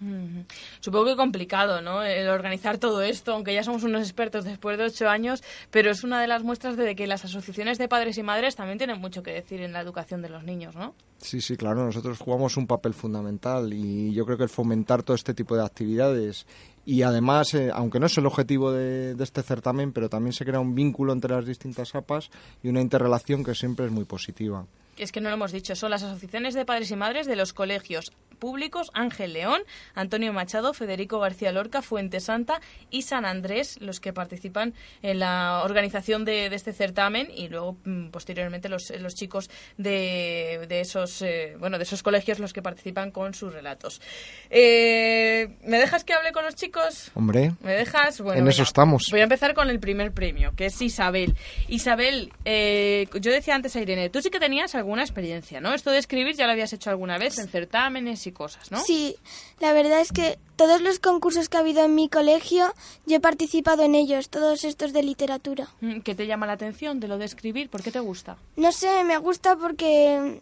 Supongo que complicado, ¿no? El organizar todo esto, aunque ya somos unos expertos después de ocho años, pero es una de las muestras de que las asociaciones de padres y madres también tienen mucho que decir en la educación de los niños, ¿no? Sí, sí, claro, nosotros jugamos un papel fundamental y yo creo que el fomentar todo este tipo de actividades y además, eh, aunque no es el objetivo de, de este certamen, pero también se crea un vínculo entre las distintas APAs y una interrelación que siempre es muy positiva. Es que no lo hemos dicho, son las asociaciones de padres y madres de los colegios públicos Ángel León, Antonio Machado, Federico García Lorca, Fuente Santa y San Andrés los que participan en la organización de, de este certamen y luego mm, posteriormente los, los chicos de, de esos eh, bueno de esos colegios los que participan con sus relatos. Eh, ¿Me dejas que hable con los chicos? Hombre, ¿Me dejas? Bueno, en eso estamos. Voy a empezar con el primer premio, que es Isabel. Isabel, eh, yo decía antes a Irene, tú sí que tenías alguna experiencia, ¿no? Esto de escribir ya lo habías hecho alguna vez en certámenes y cosas, ¿no? Sí, la verdad es que todos los concursos que ha habido en mi colegio, yo he participado en ellos, todos estos de literatura. Mm, ¿Qué te llama la atención de lo de escribir? ¿Por qué te gusta? No sé, me gusta porque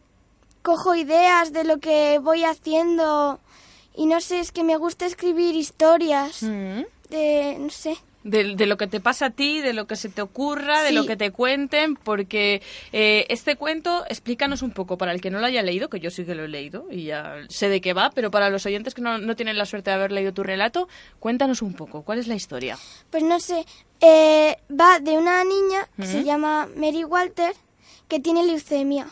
cojo ideas de lo que voy haciendo y no sé, es que me gusta escribir historias Mm. de, no sé. De, de lo que te pasa a ti, de lo que se te ocurra, de lo que te cuenten, porque eh, este cuento, explícanos un poco, para el que no lo haya leído, que yo sí que lo he leído y ya sé de qué va, pero para los oyentes que no, no tienen la suerte de haber leído tu relato, cuéntanos un poco, ¿cuál es la historia? Pues no sé, eh, va de una niña que se llama Mary Walter que tiene leucemia.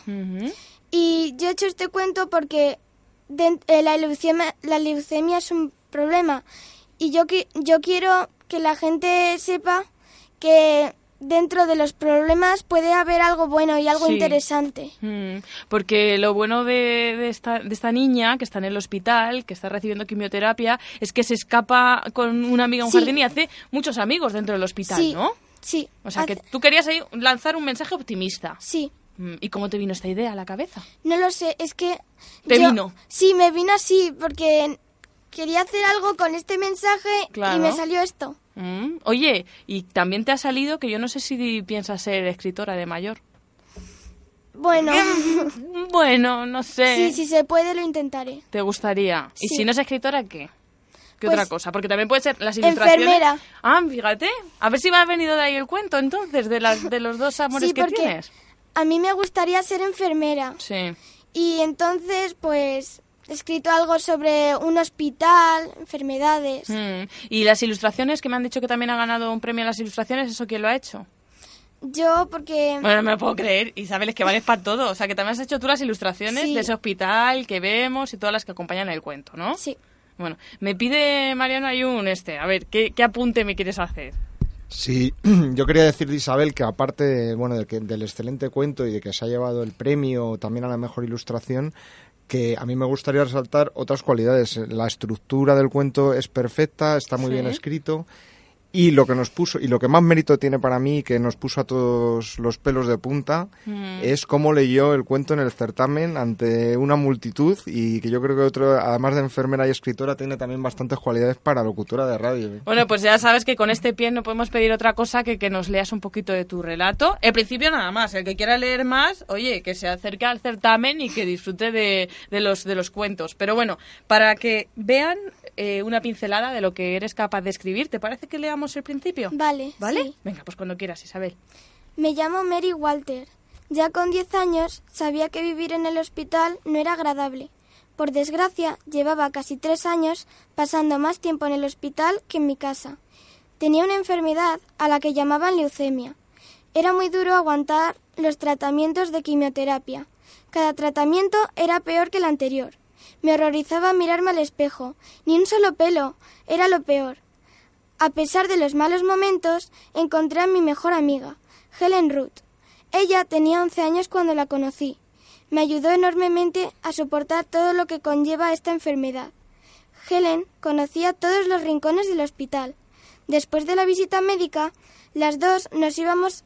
Y yo he hecho este cuento porque de- eh, la, leucemia, la leucemia es un problema y yo, yo quiero que la gente sepa que dentro de los problemas puede haber algo bueno y algo Sí. interesante. Mm, porque lo bueno de, de esta, de esta niña que está en el hospital, que está recibiendo quimioterapia, es que se escapa con una amiga a un Sí. jardín y hace muchos amigos dentro del hospital, Sí, ¿no? Sí. O sea, que tú querías ahí lanzar un mensaje optimista. Sí. Mm, ¿Y cómo te vino esta idea a la cabeza? No lo sé, es que... ¿Te yo- vino? Sí, me vino así porque quería hacer algo con este mensaje Claro. y me salió esto. Mm, Oye, y también te ha salido que yo no sé si piensas ser escritora de mayor. Bueno, Bueno, no sé. sí, si se puede lo intentaré. ¿Te gustaría? ¿Y si no es escritora, qué? ¿Qué Pues, otra cosa? Porque también puede ser las ilustraciones. enfermera. Ah, fíjate. A ver si me ha venido de ahí el cuento, entonces, de, las, de los dos amores Sí, que tienes. a mí me gustaría ser enfermera. Sí. Y entonces, pues, escrito algo sobre un hospital, enfermedades. Mm. Y las ilustraciones, que me han dicho que también ha ganado un premio en las ilustraciones, ¿eso quién lo ha hecho? Yo, porque... Bueno, no me lo puedo creer. Isabel, es que vales para todo. O sea, que también has hecho tú las ilustraciones Sí. de ese hospital que vemos y todas las que acompañan el cuento, ¿no? Sí. Bueno, me pide Mariano Ayun este. A ver, ¿qué, qué apunte me quieres hacer? Sí, yo quería decir de Isabel que aparte bueno, de que, del excelente cuento y de que se ha llevado el premio también a la mejor ilustración, que a mí me gustaría resaltar otras cualidades. La estructura del cuento es perfecta, está muy Sí. bien escrito y lo que nos puso y lo que más mérito tiene para mí que nos puso a todos los pelos de punta Mm. es cómo leyó el cuento en el certamen ante una multitud y que yo creo que otro además de enfermera y escritora tiene también bastantes cualidades para locutora de radio. ¿eh? Bueno, pues ya sabes que con este pie no podemos pedir otra cosa que que nos leas un poquito de tu relato. El principio nada más. El que quiera leer más, oye, que se acerque al certamen y que disfrute de, de los, de los cuentos. Pero bueno, para que vean eh, una pincelada de lo que eres capaz de escribir, ¿te parece que leamos el principio? Vale, ¿Vale? sí. Venga, pues cuando quieras, Isabel. Me llamo Mary Walter. Ya con 10 años sabía que vivir en el hospital no era agradable. Por desgracia, llevaba casi tres años pasando más tiempo en el hospital que en mi casa. Tenía una enfermedad a la que llamaban leucemia. Era muy duro aguantar los tratamientos de quimioterapia. Cada tratamiento era peor que el anterior. Me horrorizaba mirarme al espejo. Ni un solo pelo. Era lo peor. A pesar de los malos momentos, encontré a mi mejor amiga, Helen Ruth. Ella tenía 11 años cuando la conocí. Me ayudó enormemente a soportar todo lo que conlleva esta enfermedad. Helen conocía todos los rincones del hospital. Después de la visita médica, las dos nos íbamos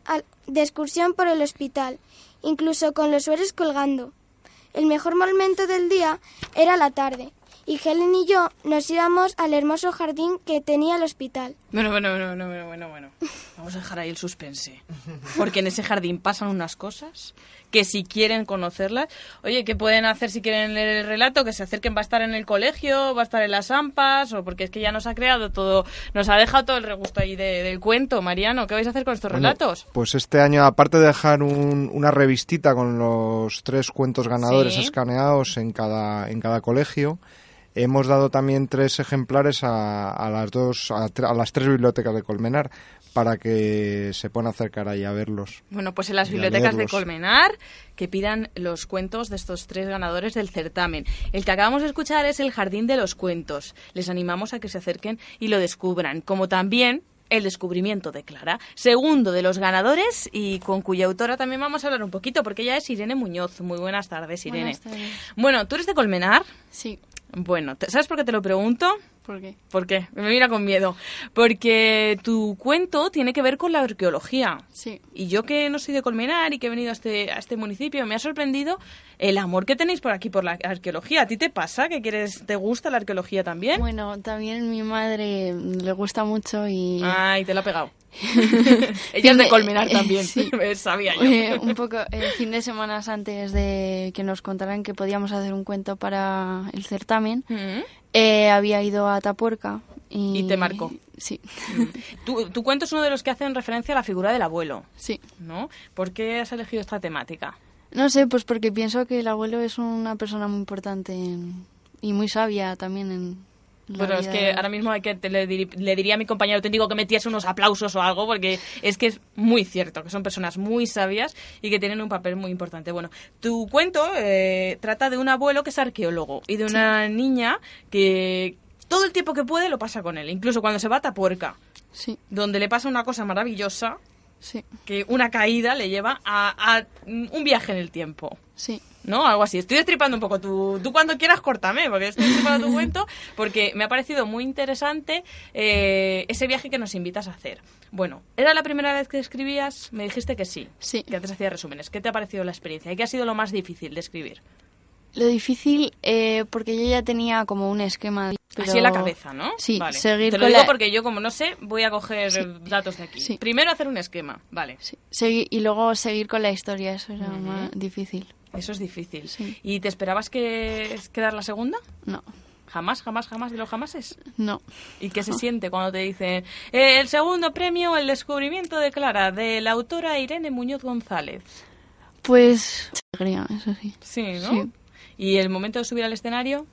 de excursión por el hospital, incluso con los sueres colgando. El mejor momento del día era la tarde, y Helen y yo nos íbamos al hermoso jardín que tenía el hospital. Bueno, bueno, bueno, bueno, bueno, bueno. Vamos a dejar ahí el suspense. Porque en ese jardín pasan unas cosas que si quieren conocerlas, oye, ¿qué pueden hacer si quieren leer el relato? Que se acerquen, va a estar en el colegio, va a estar en las AMPAs, o porque es que ya nos ha creado todo, nos ha dejado todo el regusto ahí del cuento. Mariano, ¿qué vais a hacer con estos relatos? Pues este año, aparte de dejar una revistita con los tres cuentos ganadores escaneados en cada, en cada colegio, hemos dado también tres ejemplares a, las dos a, las tres bibliotecas de Colmenar para que se puedan acercar ahí a verlos. Bueno, pues en las bibliotecas de Colmenar que pidan los cuentos de estos tres ganadores del certamen. El que acabamos de escuchar es El Jardín de los Cuentos. Les animamos a que se acerquen y lo descubran, como también el descubrimiento de Clara, segundo de los ganadores y con cuya autora también vamos a hablar un poquito porque ella es Irene Muñoz. Muy buenas tardes, Irene. Bueno, ¿tú eres de Colmenar? Sí. Bueno, ¿sabes por qué te lo pregunto? ¿Por qué? ¿Por qué? Me mira con miedo. Porque tu cuento tiene que ver con la arqueología. Sí. Y yo que no soy de Colmenar y que he venido a este, a este municipio, me ha sorprendido el amor que tenéis por aquí por la arqueología. ¿A ti te pasa? ¿Que quieres, te gusta la arqueología también? Bueno, también mi madre le gusta mucho y... Ay, te la ha pegado. Ella es de Colmenar también, sí. sabía yo. Eh, un poco, el fin de semanas antes de que nos contaran que podíamos hacer un cuento para el certamen, Mm. Eh, había ido a Tapuerca. Y, Y te marcó. Sí. Tu, tu cuento es uno de los que hacen referencia a la figura del abuelo. Sí. ¿No? ¿Por qué has elegido esta temática? No sé, pues porque pienso que el abuelo es una persona muy importante en- y muy sabia también en Bueno, es que ahora mismo hay que te- le, diri- le diría a mi compañero técnico que metiese unos aplausos o algo, porque es que es muy cierto, que son personas muy sabias y que tienen un papel muy importante. Bueno, tu cuento eh, trata de un abuelo que es arqueólogo y de una niña que todo el tiempo que puede lo pasa con él, incluso cuando se va a Tapuerca, Sí, donde le pasa una cosa maravillosa, sí, que una caída le lleva a, a un viaje en el tiempo. sí. ¿No? Algo así. Estoy destripando un poco. Tú, tú cuando quieras, córtame, porque estoy destripando tu cuento, porque me ha parecido muy interesante eh, ese viaje que nos invitas a hacer. Bueno, ¿era la primera vez que escribías? Me dijiste que sí. Sí. Que antes hacías resúmenes. ¿Qué te ha parecido la experiencia? ¿Y qué ha sido lo más difícil de escribir? Lo difícil, eh, porque yo ya tenía como un esquema. Pero... Así en la cabeza, ¿no? Sí, Vale. seguir Te lo con digo la- porque yo, como no sé, voy a coger Sí. datos de aquí. Sí. Primero hacer un esquema. Vale. Segui- y luego seguir con la historia, eso era Ujú. más difícil. Eso es difícil. Sí. ¿Y te esperabas que quedar la segunda? No, Jamás, jamás, jamás de los jamases. no. ¿Y qué se siente cuando te dicen "Eh, el segundo premio, el descubrimiento de Clara, de la autora Irene Muñoz González? Pues alegría, eso sí. Sí, ¿no? Sí. ¿Y el momento de subir al escenario?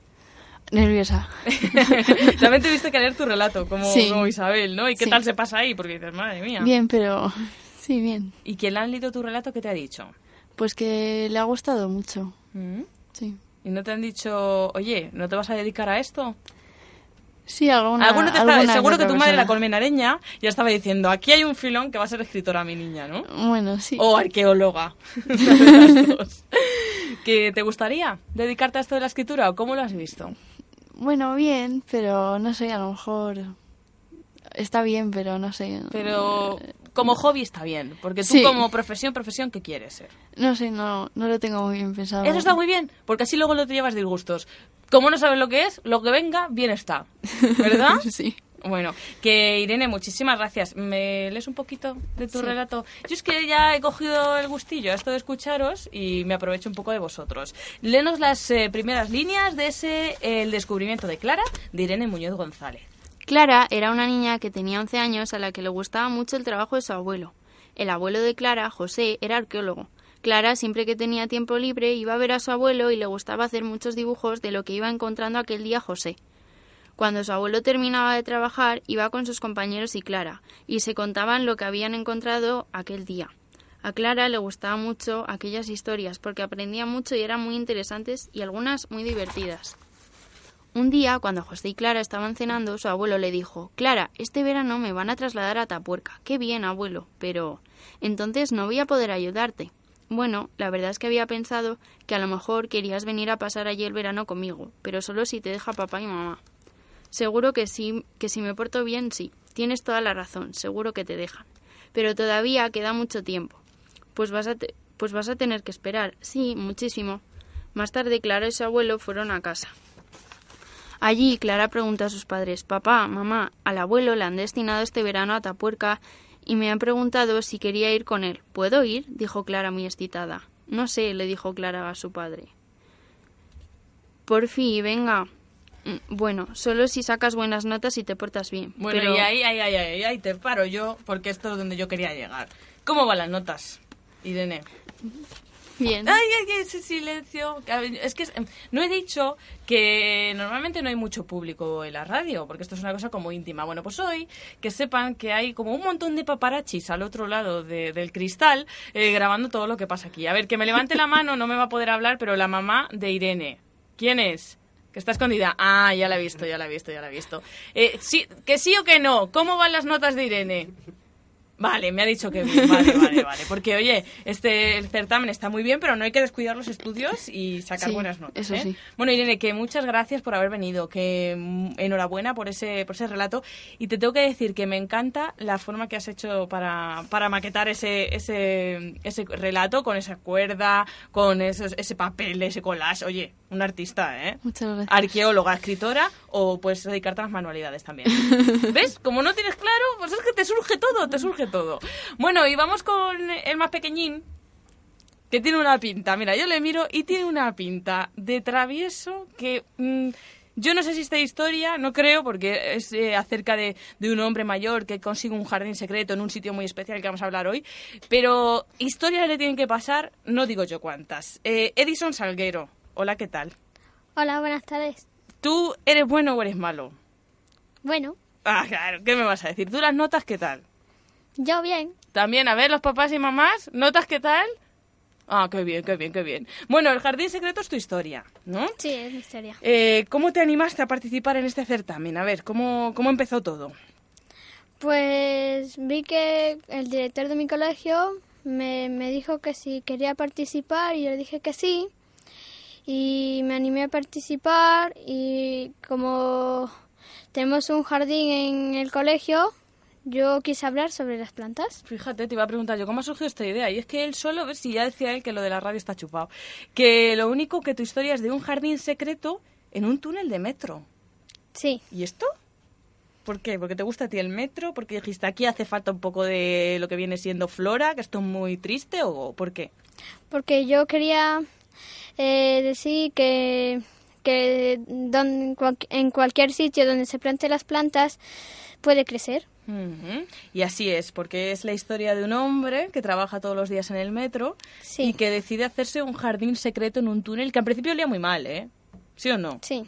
Nerviosa. También tuviste que leer tu relato, como, Sí. como Isabel, ¿no? ¿Y qué Sí. tal se pasa ahí? Porque dices, madre mía. Bien, pero sí, bien. ¿Y quien le han leído tu relato, qué te ha dicho? Pues que le ha gustado mucho. ¿Mm? Sí. ¿Y no te han dicho, oye, ¿no te vas a dedicar a esto? Sí, alguna, Alguno te está- alguna seguro que tu madre, la colmenareña, ya estaba diciendo, aquí hay un filón que va a ser escritora mi niña, ¿no? Bueno, sí. O arqueóloga. ¿Que te gustaría dedicarte a esto de la escritura o cómo lo has visto? Bueno, bien, pero no sé, a lo mejor está bien, pero no sé. Pero como hobby está bien, porque tú Sí. como profesión, profesión, ¿qué quieres ser? No sé, no, no lo tengo muy bien pensado. Eso está muy bien, porque así luego no te llevas disgustos. Como no sabes lo que es, lo que venga, bien está. ¿Verdad? sí. Bueno, que Irene, muchísimas gracias. ¿Me lees un poquito de tu Sí. relato? Yo es que ya he cogido el gustillo a esto de escucharos y me aprovecho un poco de vosotros. Lenos las eh, primeras líneas de ese El descubrimiento de Clara, de Irene Muñoz González. Clara era una niña que tenía 11 años a la que le gustaba mucho el trabajo de su abuelo. El abuelo de Clara, José, era arqueólogo. Clara, siempre que tenía tiempo libre, iba a ver a su abuelo y le gustaba hacer muchos dibujos de lo que iba encontrando aquel día José. Cuando su abuelo terminaba de trabajar, iba con sus compañeros y Clara, y se contaban lo que habían encontrado aquel día. A Clara le gustaban mucho aquellas historias porque aprendía mucho y eran muy interesantes y algunas muy divertidas. Un día, cuando José y Clara estaban cenando, su abuelo le dijo Clara, este verano me van a trasladar a Tapuerca. Qué bien, abuelo, pero entonces no voy a poder ayudarte. Bueno, la verdad es que había pensado que a lo mejor querías venir a pasar allí el verano conmigo, pero solo si te deja papá y mamá. Seguro que sí, que si me porto bien, sí. Tienes toda la razón, seguro que te dejan. Pero todavía queda mucho tiempo. Pues vas a, pues vas a tener que esperar. Sí, muchísimo. Más tarde Clara y su abuelo fueron a casa. Allí Clara preguntó a sus padres, papá, mamá, al abuelo le han destinado este verano a Tapuerca y me han preguntado si quería ir con él. ¿Puedo ir? dijo Clara muy excitada. No sé, le dijo Clara a su padre. Por fin, venga. Mm, bueno, solo si sacas buenas notas y te portas bien. Bueno, pero... y ahí, ahí, ahí, ahí, ahí te paro yo, porque esto es donde yo quería llegar. ¿Cómo van las notas, Irene? Bien. Ay, ay, ese silencio. Es que no he dicho que normalmente no hay mucho público en la radio, porque esto es una cosa como íntima. Bueno, pues hoy que sepan que hay como un montón de paparachis al otro lado de- del cristal eh, grabando todo lo que pasa aquí. A ver, que me levante la mano, no me va a poder hablar, pero la mamá de Irene. ¿Quién es? Que está escondida. Ah, ya la he visto, ya la he visto, ya la he visto. Eh, sí, ¿Que sí o que no? ¿Cómo van las notas de Irene? Vale, me ha dicho que. Vale, vale, vale. Porque, oye, este el certamen está muy bien, pero no hay que descuidar los estudios y sacar Sí, buenas notas. eso ¿eh? sí. Bueno, Irene, que muchas gracias por haber venido, que mm, enhorabuena por ese, por ese relato. Y te tengo que decir que me encanta la forma que has hecho para, para maquetar ese, ese, ese relato con esa cuerda, con esos, ese papel, ese collage. Oye, un artista, ¿eh? Muchas gracias. Arqueóloga, escritora o puedes dedicarte a las manualidades también. ¿Ves? Como no tienes claro, pues es que te surge todo, te surge todo. Bueno, y vamos con el más pequeñín, que tiene una pinta. Mira, yo le miro y tiene una pinta de travieso que... mm, yo no sé si esta historia, no creo, porque es eh, acerca de, de un hombre mayor que consigue un jardín secreto en un sitio muy especial que vamos a hablar hoy, pero historias le tienen que pasar, no digo yo cuántas. Eh, Edison Salguero, hola, ¿qué tal? Hola, buenas tardes. ¿Tú eres bueno o eres malo? Bueno, Ah, claro, ¿qué me vas a decir? ¿Tú las notas qué tal? yo bien. También, a ver, los papás y mamás, ¿notas qué tal? Ah, qué bien, qué bien, qué bien. Bueno, el jardín secreto es tu historia, ¿no? Sí, es mi historia. Eh, ¿Cómo te animaste a participar en este certamen? A ver, ¿cómo, cómo empezó todo? Pues vi que el director de mi colegio me, me dijo que si quería participar y yo le dije que sí. Y me animé a participar y como tenemos un jardín en el colegio, yo quise hablar sobre las plantas. Fíjate, te iba a preguntar yo, ¿cómo ha surgido esta idea? Y es que él solo, si ya decía él que lo de la radio está chupado, que lo único que tu historia es de un jardín secreto en un túnel de metro. Sí. ¿Y esto? ¿Por qué? ¿Porque te gusta a ti el metro? ¿Porque dijiste aquí hace falta un poco de lo que viene siendo flora, que esto es muy triste? ¿O por qué? Porque yo quería eh, decir que, que en cualquier sitio donde se planten las plantas puede crecer. Y así es, porque es la historia de un hombre que trabaja todos los días en el metro y que decide hacerse un jardín secreto en un túnel que al principio olía muy mal, ¿eh? ¿Sí o no? Sí.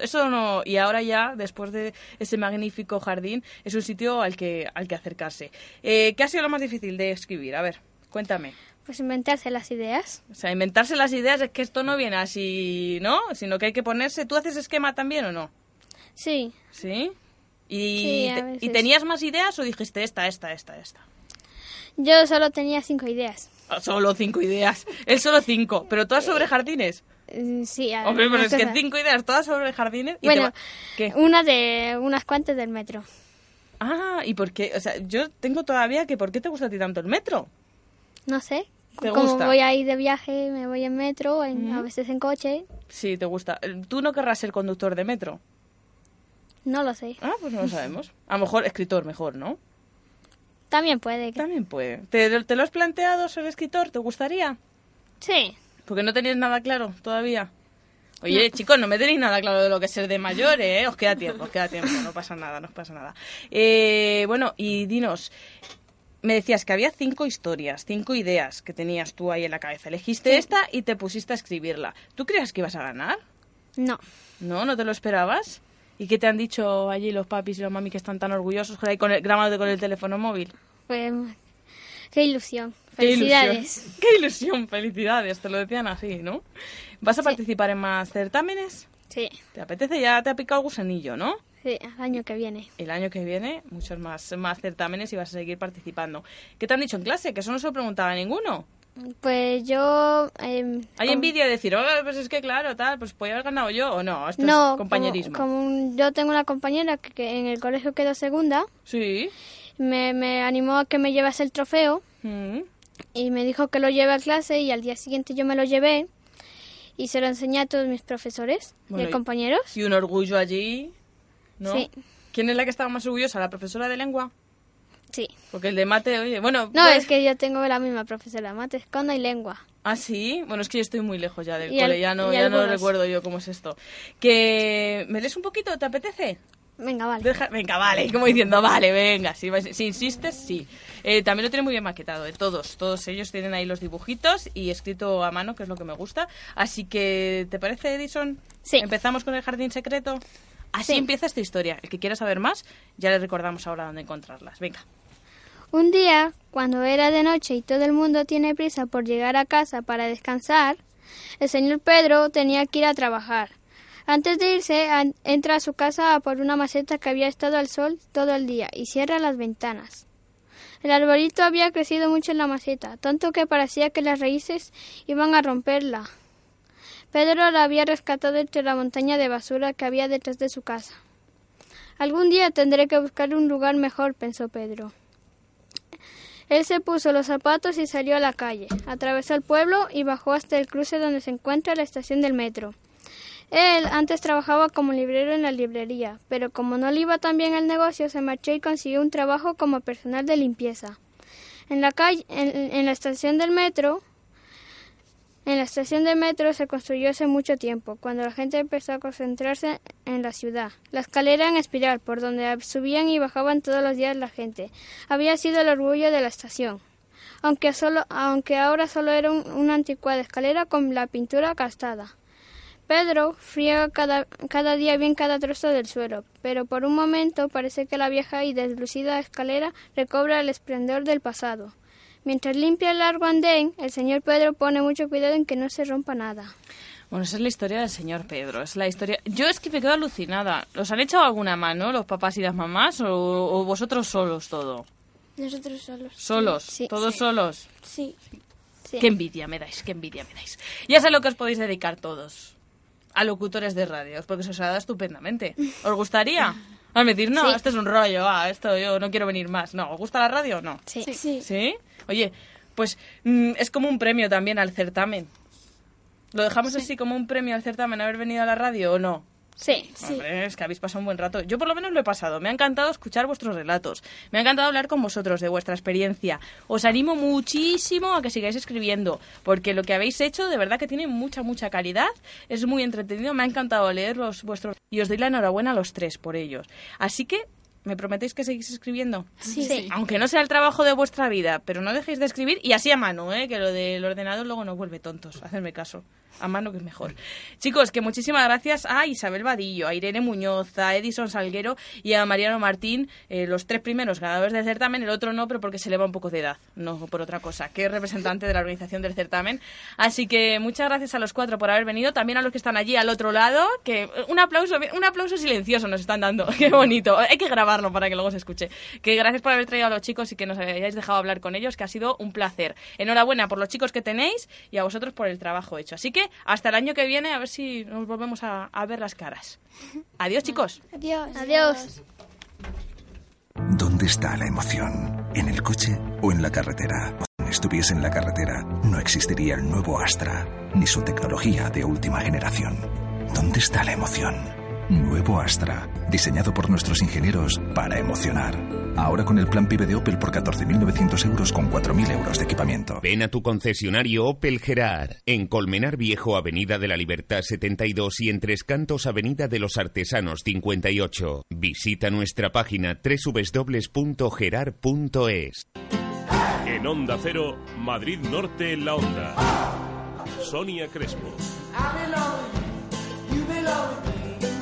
Eso no. Y ahora ya, después de ese magnífico jardín, es un sitio al que, al que acercarse. Eh, ¿Qué ha sido lo más difícil de escribir? A ver, cuéntame. Pues inventarse las ideas. O sea, inventarse las ideas es que esto no viene así, ¿no? Sino que hay que ponerse. ¿Tú haces esquema también o no? Sí. ¿Sí? ¿Y, Sí, te-. ¿y tenías más ideas o dijiste esta, esta, esta, esta? Yo solo tenía cinco ideas. Ah, Solo cinco ideas. Él solo cinco. ¿Pero todas sobre jardines? Eh, Sí, a- Hombre, pero es que cinco ideas todas sobre jardines. y te Bueno, va- ¿Qué? una de unas cuantas del metro. Ah, ¿y por qué? O sea, yo tengo todavía que ¿por qué te gusta a ti tanto el metro? No sé. ¿Te Como gusta? voy a ir de viaje, me voy en metro, en- a veces en coche. Sí, te gusta. ¿Tú no querrás ser conductor de metro? No lo sé. Ah, pues no lo sabemos. A lo mejor escritor mejor, ¿no? También puede. que- También puede. ¿Te, te lo has planteado ser escritor? ¿Te gustaría? Sí. Porque no tenéis nada claro todavía. Oye, chicos, no me tenéis nada claro de lo que es ser de mayor, ¿eh? Os queda tiempo, os queda tiempo, no pasa nada, no pasa nada. Eh, bueno, y dinos, me decías que había cinco historias, cinco ideas que tenías tú ahí en la cabeza. Elegiste esta y te pusiste a escribirla. ¿Tú creías que ibas a ganar? No. ¿No? ¿No te lo esperabas? ¿Y qué te han dicho allí los papis y los mami que están tan orgullosos ahí con el, grabándote con el teléfono móvil? Pues qué ilusión. Qué ilusión. Felicidades. Qué ilusión, felicidades, te lo decían así, ¿no? ¿Vas a participar en más certámenes? Sí. ¿Te apetece? Ya te ha picado el gusanillo, ¿no? Sí, el año que viene. El año que viene, muchos más, más certámenes y vas a seguir participando. ¿Qué te han dicho en clase? Que eso no se lo preguntaba a ninguno. Pues yo... em, Hay envidia de decir, oh, pues es que claro, tal, pues podía haber ganado yo o no. Esto No, es compañerismo. Como, como yo tengo una compañera que, que en el colegio quedó segunda, Sí. me, me animó a que me llevase el trofeo Mm. y me dijo que lo lleve a clase y al día siguiente yo me lo llevé y se lo enseñé a todos mis profesores Bueno, y- compañeros. Y un orgullo allí, ¿no? Sí. ¿Quién es la que estaba más orgullosa? ¿La profesora de lengua? Sí. Porque el de mate, oye, bueno... No, pues- es que yo tengo la misma profesora, mate, esconda y lengua. ¿Ah, sí? Bueno, es que yo estoy muy lejos ya del Y cole, ya no, ya no recuerdo yo cómo es esto. ¿Que me lees un poquito? ¿Te apetece? Venga, vale. Deja- venga, vale, como diciendo, vale, venga, si insistes, sí. Eh, también lo tiene muy bien maquetado, eh, todos, todos ellos tienen ahí los dibujitos y escrito a mano, que es lo que me gusta. Así que, ¿te parece, Edison? Sí. ¿Empezamos con el jardín secreto? Así Sí. empieza esta historia. El que quiera saber más, ya le recordamos ahora dónde encontrarlas. Venga. Un día, cuando era de noche y todo el mundo tiene prisa por llegar a casa para descansar, el señor Pedro tenía que ir a trabajar. Antes de irse, entra a su casa a por una maceta que había estado al sol todo el día y cierra las ventanas. El arbolito había crecido mucho en la maceta, tanto que parecía que las raíces iban a romperla. Pedro la había rescatado entre la montaña de basura que había detrás de su casa. Algún día tendré que buscar un lugar mejor, pensó Pedro. Él se puso los zapatos y salió a la calle. Atravesó el pueblo y bajó hasta el cruce donde se encuentra la estación del metro. Él antes trabajaba como librero en la librería, pero como no le iba tan bien el negocio, se marchó y consiguió un trabajo como personal de limpieza. En la calle, en, en la estación del metro, en la estación de metro se construyó hace mucho tiempo, cuando la gente empezó a concentrarse en la ciudad. La escalera en espiral, por donde subían y bajaban todos los días la gente, había sido el orgullo de la estación. Aunque, solo, aunque ahora solo era un- una anticuada escalera con la pintura gastada. Pedro friega cada, cada día bien cada trozo del suelo, pero por un momento parece que la vieja y deslucida escalera recobra el esplendor del pasado. Mientras limpia el largo andén, el señor Pedro pone mucho cuidado en que no se rompa nada. Bueno, esa es la historia del señor Pedro. Es la historia. Yo es que me quedo alucinada. ¿Los han echado alguna mano los papás y las mamás o, o vosotros solos todo? Nosotros solos. Solos, Sí. todos Sí. solos. Sí. Sí. Qué envidia me dais, qué envidia me dais. Ya sé lo que os podéis dedicar todos. A locutores de radio, porque se os ha dado estupendamente. ¿Os gustaría? Al decir, no, Sí. esto es un rollo, ah, esto yo no quiero venir más. No, ¿os gusta la radio o no? Sí. ¿Sí? Oye, pues mm, es como un premio también al certamen. ¿Lo dejamos así como un premio al certamen haber venido a la radio o no? Sí. Hombre, es que habéis pasado un buen rato. Yo por lo menos lo he pasado. Me ha encantado escuchar vuestros relatos. Me ha encantado hablar con vosotros de vuestra experiencia. Os animo muchísimo a que sigáis escribiendo, porque lo que habéis hecho de verdad que tiene mucha, mucha calidad. Es muy entretenido. Me ha encantado leer los vuestros... Y os doy la enhorabuena a los tres por ellos. Así que... ¿Me prometéis que seguís escribiendo? Sí. Sí. Aunque no sea el trabajo de vuestra vida, pero no dejéis de escribir y así a mano, ¿eh? que lo del ordenador luego nos vuelve tontos. Hacedme caso. A mano que es mejor. Chicos, que muchísimas gracias a Isabel Vadillo, a Irene Muñoz, a Edison Salguero y a Mariano Martín, eh, los tres primeros ganadores del certamen, el otro no, pero porque se le va un poco de edad, no por otra cosa, que es representante de la organización del certamen. Así que muchas gracias a los cuatro por haber venido, también a los que están allí al otro lado, que un aplauso, un aplauso silencioso nos están dando, qué bonito, hay que grabarlo para que luego se escuche. Que gracias por haber traído a los chicos y que nos hayáis dejado hablar con ellos, que ha sido un placer. Enhorabuena por los chicos que tenéis y a vosotros por el trabajo hecho. Así que hasta el año que viene a ver si nos volvemos a, a ver las caras. Adiós chicos. Adiós. Adiós. ¿Dónde está la emoción? ¿En el coche o en la carretera? Si estuviese en la carretera, no existiría el nuevo Astra, ni su tecnología de última generación. ¿Dónde está la emoción? Nuevo Astra, diseñado por nuestros ingenieros para emocionar. Ahora con el plan PIB de Opel por 14.900 euros con 4.000 euros de equipamiento. Ven a tu concesionario Opel Gerard, en Colmenar Viejo, Avenida de la Libertad 72 y en Tres Cantos, Avenida de los Artesanos 58. Visita nuestra página www.gerard.es. En Onda Cero, Madrid Norte en la Onda. Sonia Crespo. I belong, you belong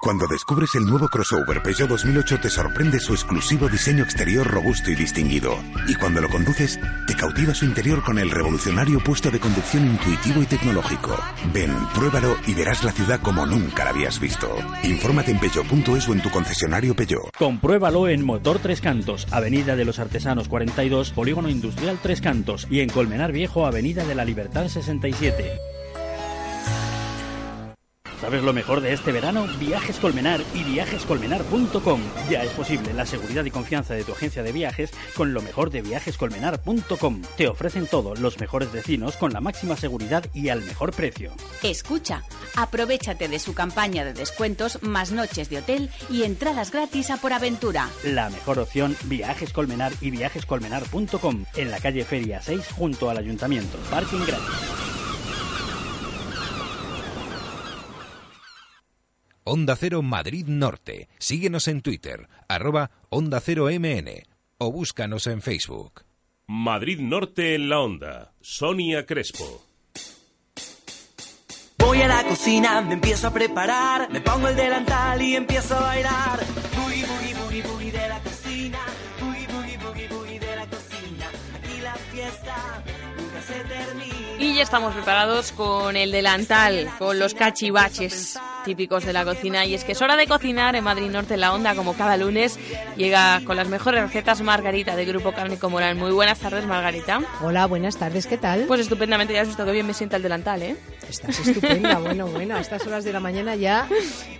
Cuando descubres el nuevo crossover Peugeot 2008 te sorprende su exclusivo diseño exterior robusto y distinguido. Y cuando lo conduces, te cautiva su interior con el revolucionario puesto de conducción intuitivo y tecnológico. Ven, pruébalo y verás la ciudad como nunca la habías visto. Infórmate en peugeot.es o en tu concesionario Peugeot. Compruébalo en Motor Tres Cantos, Avenida de los Artesanos 42, Polígono Industrial Tres Cantos y en Colmenar Viejo, Avenida de la Libertad 67. ¿Sabes lo mejor de este verano? Viajes Colmenar y viajescolmenar.com. Ya es posible la seguridad y confianza de tu agencia de viajes con lo mejor de viajescolmenar.com. Te ofrecen todo, los mejores destinos con la máxima seguridad y al mejor precio. Escucha, aprovechate de su campaña de descuentos, más noches de hotel y entradas gratis a por aventura. La mejor opción, Viajes Colmenar y viajescolmenar.com. En la calle Feria 6 junto al ayuntamiento. Parking gratis. Onda Cero Madrid Norte. Síguenos en Twitter, arroba Onda Cero MN o búscanos en Facebook. Madrid Norte en la Onda. Sonia Crespo. Voy a la cocina, me empiezo a preparar, me pongo el delantal y empiezo a bailar. Boogie, boogie, boogie, boogie de la cocina, boogie, boogie, boogie, boogie de la cocina. Aquí la fiesta. Y ya estamos preparados con el delantal, con los cachivaches típicos de la cocina. Y es que es hora de cocinar en Madrid Norte la Onda, como cada lunes. Llega con las mejores recetas Margarita de Grupo Cárnico Moral. Muy buenas tardes, Margarita. Hola, buenas tardes, ¿qué tal? Pues estupendamente, ya has visto que bien me sienta el delantal, ¿eh? Estás estupenda, bueno, bueno, a estas horas de la mañana ya...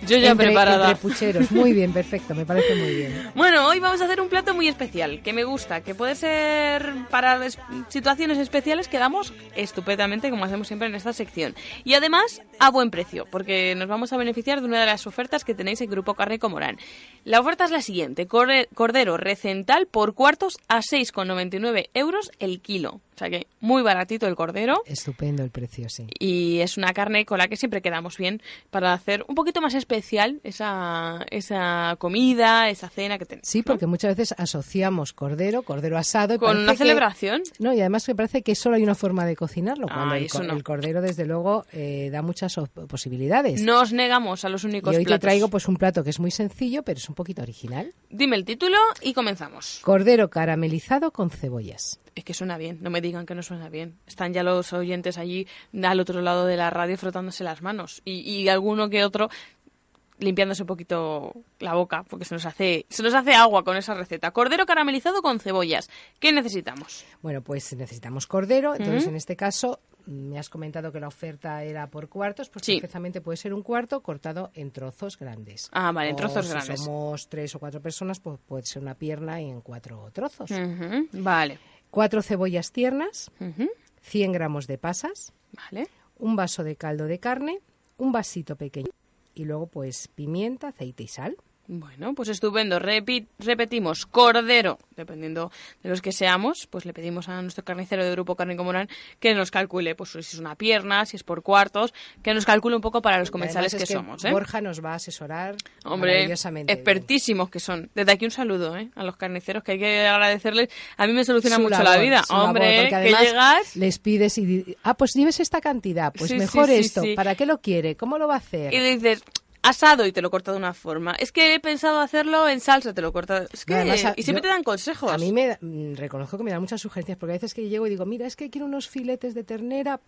Yo ya entre, preparada. Entre pucheros, muy bien, perfecto, me parece muy bien. Bueno, hoy vamos a hacer un plato muy especial, que me gusta, que puede ser para es- situaciones especiales que damos estupendamente, como hacemos siempre en esta sección. Y además, a buen precio, porque nos vamos a beneficiar de una de las ofertas que tenéis en Grupo Cárnico Morán. La oferta es la siguiente, cordero recental por cuartos a 6,99 euros el kilo. O sea que muy baratito el cordero. Estupendo el precio, sí. Y es una carne con la que siempre quedamos bien para hacer un poquito más especial esa, esa comida, esa cena que tenemos. Sí, porque muchas veces asociamos cordero, cordero asado... y Con una que- celebración. No, y además me parece que solo hay una forma de cocinarlo, cuando Ay, el, eso no. el cordero, desde luego, eh, da muchas posibilidades. Nos negamos a los únicos y hoy te platos. traigo pues un plato que es muy sencillo, pero es un poquito original. Dime el título y comenzamos. Cordero caramelizado con cebollas. Es que suena bien, no me digan que no suena bien. Están ya los oyentes allí al otro lado de la radio frotándose las manos y, y alguno que otro limpiándose un poquito la boca porque se nos hace se nos hace agua con esa receta. Cordero caramelizado con cebollas. ¿Qué necesitamos? Bueno, pues necesitamos cordero. Entonces, en este caso, me has comentado que la oferta era por cuartos, pues Sí. perfectamente puede ser un cuarto cortado en trozos grandes. Ah, vale, en O trozos si grandes. somos tres o cuatro personas, pues puede ser una pierna en cuatro trozos. Vale. Cuatro cebollas tiernas, Ujú, 100 gramos de pasas, Vale. un vaso de caldo de carne, un vasito pequeño y luego pues pimienta, aceite y sal. Bueno, pues estupendo. Repi- repetimos, cordero, dependiendo de los que seamos, pues le pedimos a nuestro carnicero de Grupo Cárnico Morán que nos calcule, pues si es una pierna, si es por cuartos, que nos calcule un poco para los comensales que, somos. ¿eh? Borja nos va a asesorar Hombre, bien. expertísimos que son. Desde aquí un saludo ¿eh? a los carniceros, que hay que agradecerles. A mí me soluciona Su mucho labor, la vida. labor, Hombre, que llegas... Les pides y ah, pues lleves esta cantidad, pues Sí, mejor sí, sí, esto. ¿Para qué lo quiere? ¿Cómo lo va a hacer? Y dices, asado y te lo corta de una forma. Es que he pensado hacerlo en salsa, te lo corta. Es que, No, además, a- y siempre yo- te dan consejos. A mí me da- mm, reconozco que me da muchas sugerencias porque a veces que llego y digo, mira, es que quiero unos filetes de ternera,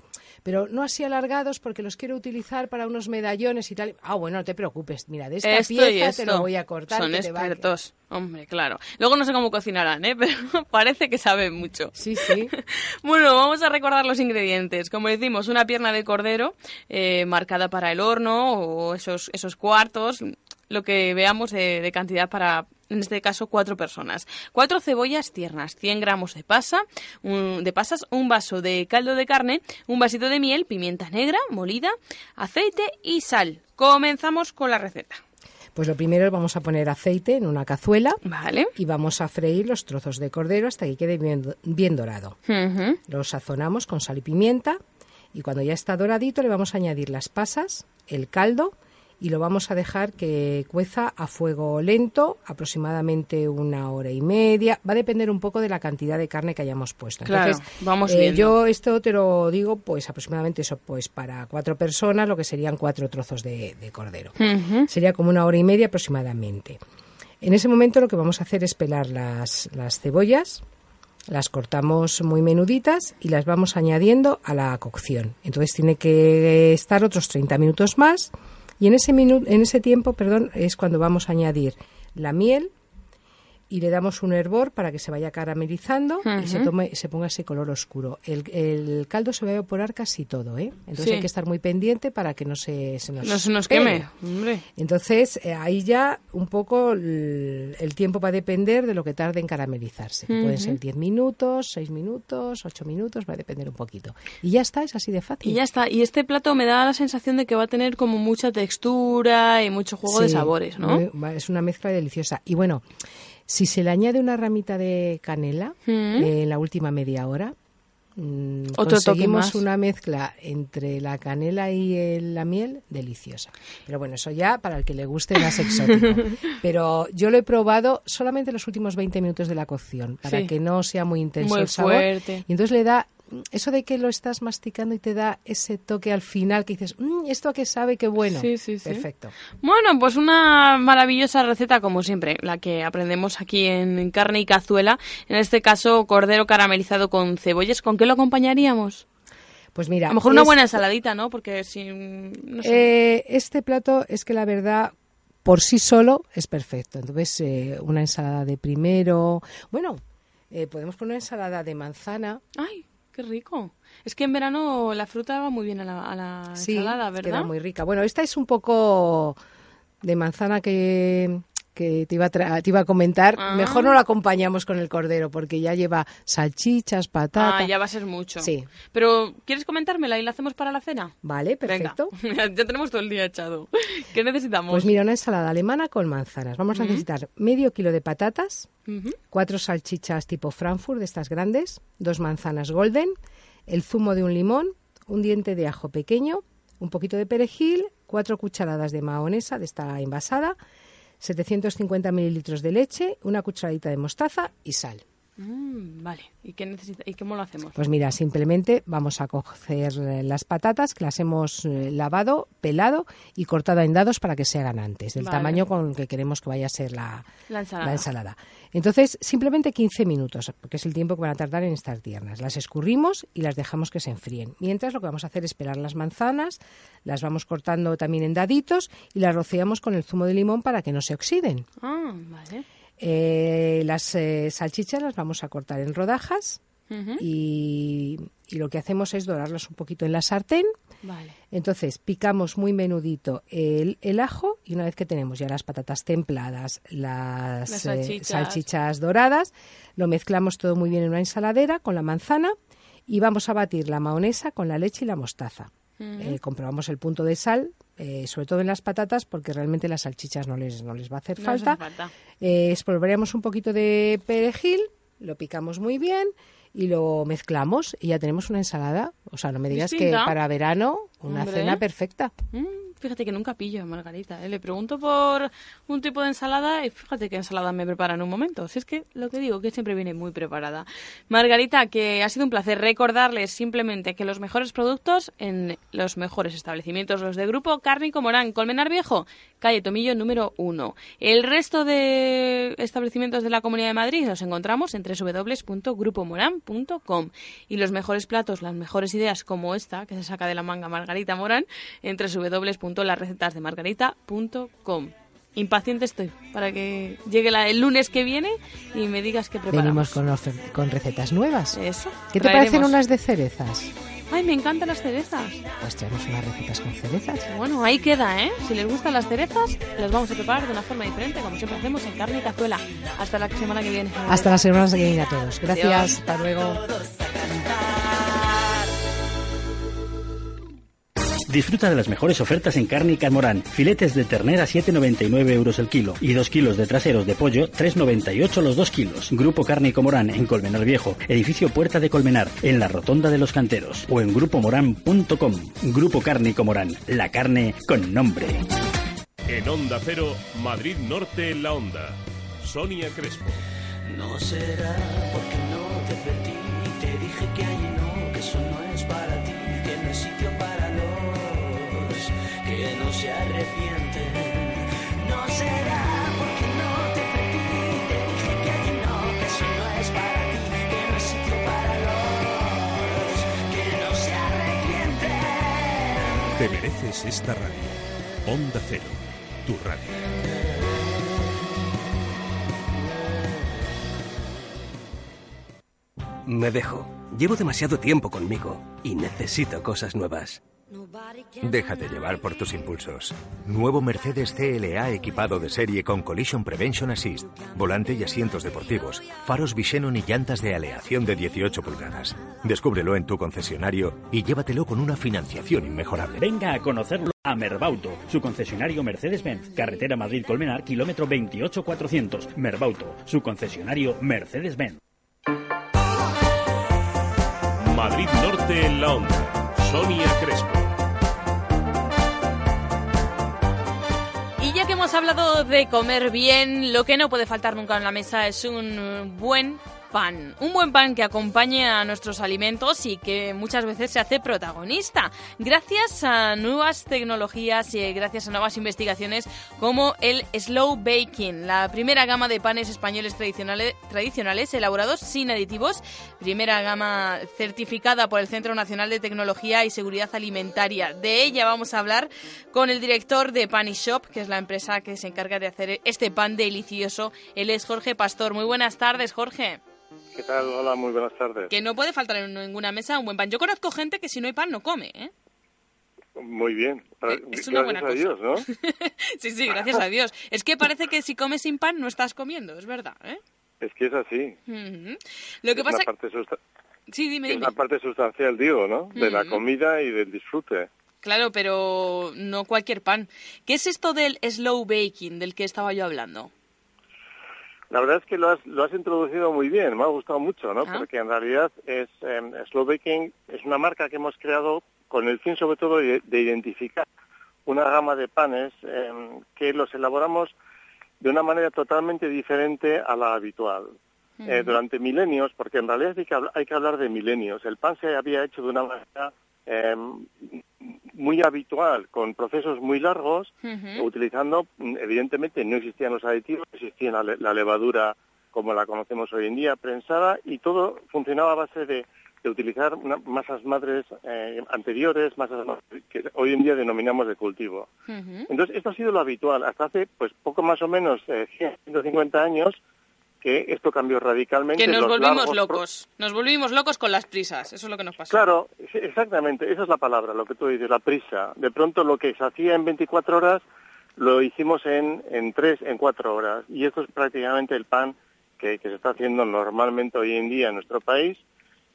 pero no así alargados porque los quiero utilizar para unos medallones y tal. Ah, bueno, no te preocupes, mira, de esta Esto pieza te lo voy a cortar. Son que te expertos. Hombre, claro. Luego no sé cómo cocinarán, ¿eh? Pero parece que saben mucho. Sí, sí. bueno, vamos a recordar los ingredientes. Como decimos, una pierna de cordero eh, marcada para el horno o esos, esos cuartos, lo que veamos de, de cantidad para, en este caso, cuatro personas. Cuatro cebollas tiernas, 100 gramos de pasa, un- de pasas, un vaso de caldo de carne, un vasito de miel, pimienta negra molida, aceite y sal. Comenzamos con la receta. Pues lo primero vamos a poner aceite en una cazuela. Vale. Y vamos a freír los trozos de cordero hasta que quede bien, bien dorado. Ujú. Lo sazonamos con sal y pimienta y cuando ya está doradito le vamos a añadir las pasas, el caldo y lo vamos a dejar que cueza a fuego lento, aproximadamente una hora y media. Va a depender un poco de la cantidad de carne que hayamos puesto. Claro, vamos eh. Yo esto te lo digo, pues aproximadamente eso, pues para cuatro personas, lo que serían cuatro trozos de, de cordero. Sería como una hora y media aproximadamente. En ese momento lo que vamos a hacer es pelar las, las cebollas, las cortamos muy menuditas y las vamos añadiendo a la cocción. Entonces tiene que estar otros 30 minutos más y en ese, minu- en ese tiempo perdón, es cuando vamos a añadir la miel y le damos un hervor para que se vaya caramelizando y se, tome, se ponga ese color oscuro. El, el caldo se va a evaporar casi todo, ¿eh? Entonces Sí. hay que estar muy pendiente para que no se, se nos, No se nos queme, hombre. Entonces, eh, ahí ya un poco el, el tiempo va a depender de lo que tarde en caramelizarse. Pueden ser 10 minutos, 6 minutos, 8 minutos, va a depender un poquito. Y ya está, es así de fácil. Y ya está. Y este plato me da la sensación de que va a tener como mucha textura y mucho juego de sabores, ¿no? es una mezcla deliciosa. Y bueno, si se le añade una ramita de canela Mm. eh, en la última media hora, mm, Otro toque conseguimos más. una mezcla entre la canela y el- la miel deliciosa. Pero bueno, eso ya para el que le guste más exótico. Pero yo lo he probado solamente los últimos 20 minutos de la cocción, para Sí. que no sea muy intenso Muy el sabor. fuerte. Y entonces le da eso de que lo estás masticando y te da ese toque al final que dices, "Mm, esto a qué sabe, qué bueno. Sí, sí, sí. Perfecto. Bueno, pues una maravillosa receta como siempre, la que aprendemos aquí en Carne y Cazuela. En este caso, cordero caramelizado con cebollas. ¿Con qué lo acompañaríamos? Pues mira, A lo mejor una es- buena ensaladita, ¿no? Porque si... No sé. Eh, este plato es que la verdad por sí solo es perfecto. Entonces, eh, una ensalada de primero. Bueno, eh, podemos poner una ensalada de manzana. ¡Ay, qué rico! Es que en verano la fruta va muy bien a la, a la Sí, ensalada, ¿verdad? queda muy rica. Bueno, esta es un poco de manzana que, que te, iba a tra- te iba a comentar. Ah. Mejor no la acompañamos con el cordero porque ya lleva salchichas, patata. Ah, ya va a ser mucho. Sí. Pero, ¿quieres comentármela y la hacemos para la cena? Vale, perfecto. Venga, ya tenemos todo el día echado. ¿Qué necesitamos? Pues mira, una ensalada alemana con manzanas. Vamos a necesitar medio kilo de patatas, cuatro salchichas tipo Frankfurt, de estas grandes, dos manzanas golden, el zumo de un limón, un diente de ajo pequeño, un poquito de perejil, cuatro cucharadas de mahonesa de esta envasada, 750 mililitros de leche, una cucharadita de mostaza y sal. Mm, vale. ¿Y qué necesita y cómo lo hacemos? Pues mira, simplemente vamos a cocer eh, las patatas que las hemos eh, lavado, pelado y cortado en dados para que se hagan antes, del Vale. tamaño con que queremos que vaya a ser la, La ensalada. la ensalada. Entonces, simplemente 15 minutos, porque es el tiempo que van a tardar en estar tiernas. Las escurrimos y las dejamos que se enfríen. Mientras lo que vamos a hacer es pelar las manzanas, las vamos cortando también en daditos y las rociamos con el zumo de limón para que no se oxiden. Ah, vale. Eh, las eh, salchichas las vamos a cortar en rodajas y, y lo que hacemos es dorarlas un poquito en la sartén. Vale. Entonces picamos muy menudito el, el ajo y una vez que tenemos ya las patatas templadas, las, Las eh, salchichas. doradas, lo mezclamos todo muy bien en una ensaladera con la manzana y vamos a batir la mahonesa con la leche y la mostaza. Comprobamos el punto de sal, eh, sobre todo en las patatas, porque realmente las salchichas no les, no les va a hacer No falta. Eh, espolvoreamos un poquito de perejil, lo picamos muy bien y lo mezclamos y ya tenemos una ensalada. O sea, no me digas Distinta. que para verano una Hombre. cena perfecta. Mm, fíjate que nunca pillo a Margarita. ¿eh? Le pregunto por un tipo de ensalada y fíjate qué ensalada me prepara en un momento. Si es que lo que digo, que siempre viene muy preparada. Margarita, que ha sido un placer recordarles simplemente que los mejores productos en los mejores establecimientos, los de Grupo Cárnico Morán, Colmenar Viejo, calle Tomillo número 1. El resto de establecimientos de la Comunidad de Madrid los encontramos en www.grupomoran.com y los mejores platos, las mejores ideas como esta que se saca de la manga Margarita Morán en www.larrecetasdemargarita.com. Impaciente estoy para que llegue la- el lunes que viene y me digas qué preparamos. Venimos con, con recetas nuevas. Eso. ¿Qué te traeremos. parecen unas de cerezas? Ay, me encantan las cerezas. Pues traemos unas recetas con cerezas. Bueno, ahí queda, ¿eh? Si les gustan las cerezas, las vamos a preparar de una forma diferente, como siempre hacemos en carne y cazuela. Hasta la semana que viene. Hasta la semana que viene a todos. Gracias. Adiós. Hasta luego. Disfruta de las mejores ofertas en Cárnica Morán. Filetes de ternera 7,99 euros el kilo y 2 kilos de traseros de pollo 3,98 los 2 kilos. Grupo Cárnico Morán en Colmenar Viejo, edificio Puerta de Colmenar, en la Rotonda de los Canteros o en grupomorán.com. Grupo Cárnico Morán, la carne con nombre. En Onda Cero, Madrid Norte en la Onda. Sonia Crespo. No será porque no te advertí y te dije que allí no, que eso no Te mereces esta radio. Onda Cero, tu radio. Me dejo. Llevo demasiado tiempo conmigo y necesito cosas nuevas. Déjate llevar por tus impulsos. Nuevo Mercedes CLA equipado de serie con Collision Prevention Assist, volante y asientos deportivos, faros Visenon y llantas de aleación de 18 pulgadas. Descúbrelo en tu concesionario y llévatelo con una financiación inmejorable. Venga a conocerlo a Merbauto, su concesionario Mercedes-Benz, carretera Madrid-Colmenar, kilómetro 28400. Merbauto, su concesionario Mercedes-Benz. Madrid Norte en la Onda. Sonia Crespo. Hemos hablado de comer bien, lo que no puede faltar nunca en la mesa es un buen pan. Un buen pan que acompañe a nuestros alimentos y que muchas veces se hace protagonista. Gracias a nuevas tecnologías y gracias a nuevas investigaciones como el slow baking, la primera gama de panes españoles tradicionales, elaborados sin aditivos, primera gama certificada por el Centro Nacional de Tecnología y Seguridad Alimentaria. De ella vamos a hablar con el director de Pan Shop, que es la empresa que se encarga de hacer este pan delicioso. Él es Jorge Pastor. Muy buenas tardes, Jorge. ¿Qué tal? Hola, muy buenas tardes. Que no puede faltar en ninguna mesa un buen pan. Yo conozco gente que si no hay pan no come, ¿eh? Muy bien. Es una gracias buena a cosa. Dios, ¿no? sí, sí, gracias a Dios. Es que parece que si comes sin pan no estás comiendo, es verdad, ¿eh? Es que es así. Lo que es pasa... parte, Sí, dime, es dime. una parte sustancial, digo, ¿no? De la comida y del disfrute. Claro, pero no cualquier pan. ¿Qué es esto del slow baking del que estaba yo hablando? La verdad es que lo has, lo has introducido muy bien, me ha gustado mucho, ¿no? Ah. Porque en realidad es em, Slow Baking es una marca que hemos creado con el fin sobre todo de, de identificar una gama de panes em, que los elaboramos de una manera totalmente diferente a la habitual. Eh, durante milenios, porque en realidad hay que, habl- hay que hablar de milenios, el pan se había hecho de una manera em, muy habitual, con procesos muy largos, utilizando, mm, evidentemente no existían los aditivos, existía la, la levadura como la conocemos hoy en día, prensada, y todo funcionaba a base de, de utilizar una- masas madres eh, anteriores, masas madres que hoy en día denominamos de cultivo. Entonces, esto ha sido lo habitual. Hasta hace pues poco más o menos eh, 100, 150 años que esto cambió radicalmente. Que nos Los volvimos pro- locos. Nos volvimos locos con las prisas. Eso es lo que nos pasó. Claro, exactamente, esa es la palabra, lo que tú dices, la prisa. De pronto lo que se hacía en 24 horas lo hicimos en, en 3, en 4 horas. Y esto es prácticamente el pan que, que se está haciendo normalmente hoy en día en nuestro país.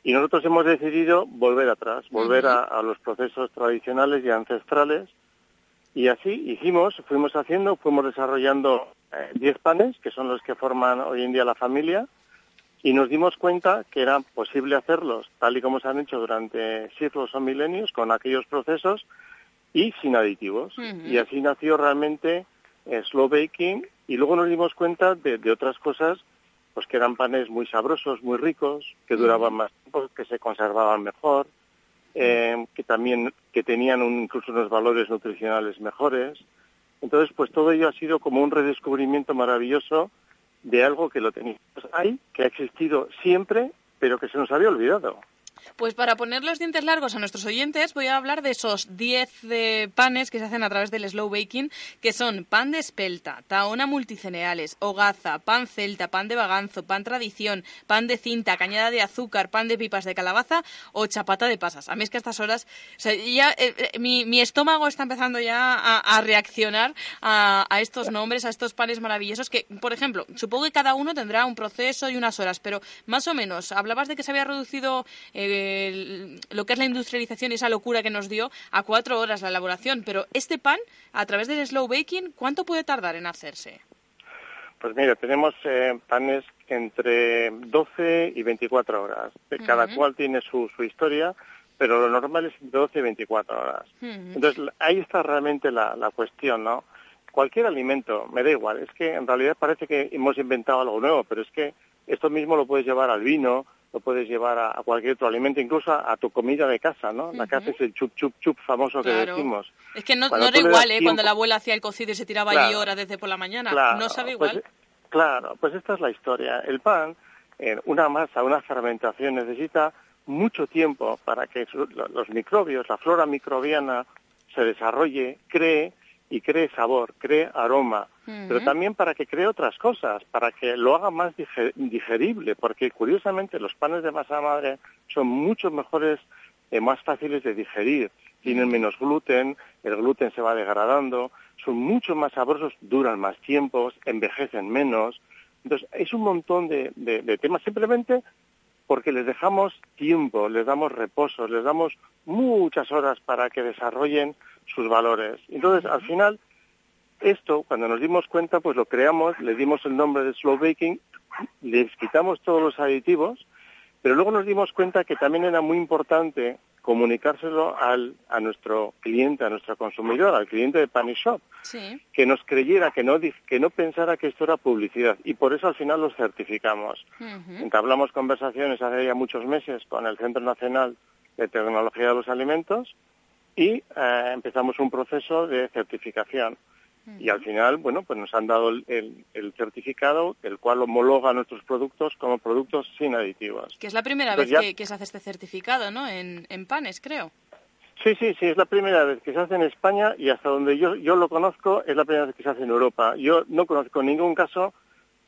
Y nosotros hemos decidido volver atrás, volver a, a los procesos tradicionales y ancestrales. Y así hicimos, fuimos haciendo, fuimos desarrollando eh, 10 panes, que son los que forman hoy en día la familia, y nos dimos cuenta que era posible hacerlos tal y como se han hecho durante siglos o milenios con aquellos procesos y sin aditivos. Y así nació realmente eh, slow baking y luego nos dimos cuenta de, de otras cosas pues que eran panes muy sabrosos, muy ricos, que duraban más tiempo, que se conservaban mejor, eh, que también que tenían un- incluso unos valores nutricionales mejores. Entonces, pues todo ello ha sido como un redescubrimiento maravilloso de algo que lo teníamos ahí, que ha existido siempre, pero que se nos había olvidado. Pues para poner los dientes largos a nuestros oyentes voy a hablar de esos 10 eh, panes que se hacen a través del slow baking, que son pan de espelta, taona multicereales, hogaza, pan celta, pan de baganzo, pan tradición, pan de cinta, cañada de azúcar, pan de pipas de calabaza o chapata de pasas. A mí es que a estas horas, ya eh, eh, mi, mi estómago está empezando ya a, a reaccionar a, a estos nombres, a estos panes maravillosos que, por ejemplo, supongo que cada uno tendrá un proceso y unas horas, pero más o menos, hablabas de que se había reducido eh, eh, lo que es la industrialización y esa locura que nos dio a cuatro horas la elaboración. Pero este pan, a través del slow baking, ¿cuánto puede tardar en hacerse? Pues mira, tenemos eh, panes entre 12 y 24 horas. Cada Ujú. cual tiene su, su historia, pero lo normal es entre 12 y 24 horas. Entonces, ahí está realmente la, la cuestión, ¿no? Cualquier alimento, me da igual, es que en realidad parece que hemos inventado algo nuevo, pero es que esto mismo lo puedes llevar al vino, lo puedes llevar a, a cualquier otro alimento, incluso a, a tu comida de casa, ¿no? La que Ujú. haces el chup chup chup famoso que decimos. Es que no, no era igual, ¿eh? Cuando la abuela hacía el cocido y se tiraba allí Claro. horas desde por la mañana. Claro, no sabe pues, igual. claro, pues esta es la historia. El pan, en una masa, una fermentación necesita mucho tiempo para que los microbios, la flora microbiana se desarrolle, cree y cree sabor, cree aroma, pero también para que cree otras cosas, para que lo haga más dige- digerible, porque curiosamente los panes de masa madre son mucho mejores, eh, más fáciles de digerir, tienen menos gluten, el gluten se va degradando, son mucho más sabrosos, duran más tiempos, envejecen menos. Entonces, es un montón de, de- de temas. Simplemente porque les dejamos tiempo, les damos reposo, les damos muchas horas para que desarrollen sus valores. Entonces, al final, esto, cuando nos dimos cuenta, pues lo creamos, le dimos el nombre de slow baking, les quitamos todos los aditivos, pero luego nos dimos cuenta que también era muy importante comunicárselo al, a nuestro cliente, a nuestro consumidor, al cliente de Pan y Shop, Sí. que nos creyera, que no, que no pensara que esto era publicidad. Y por eso al final los certificamos. Entablamos conversaciones hace ya muchos meses con el Centro Nacional de Tecnología de los Alimentos y eh, empezamos un proceso de certificación. Y al final, bueno, pues nos han dado el, el- el certificado, el cual homologa nuestros productos como productos sin aditivos. Que es la primera vez ya- que, que se hace este certificado, ¿no? En, en panes, creo. Sí, sí, sí, es la primera vez que se hace en España y hasta donde yo, yo lo conozco es la primera vez que se hace en Europa. Yo no conozco ningún caso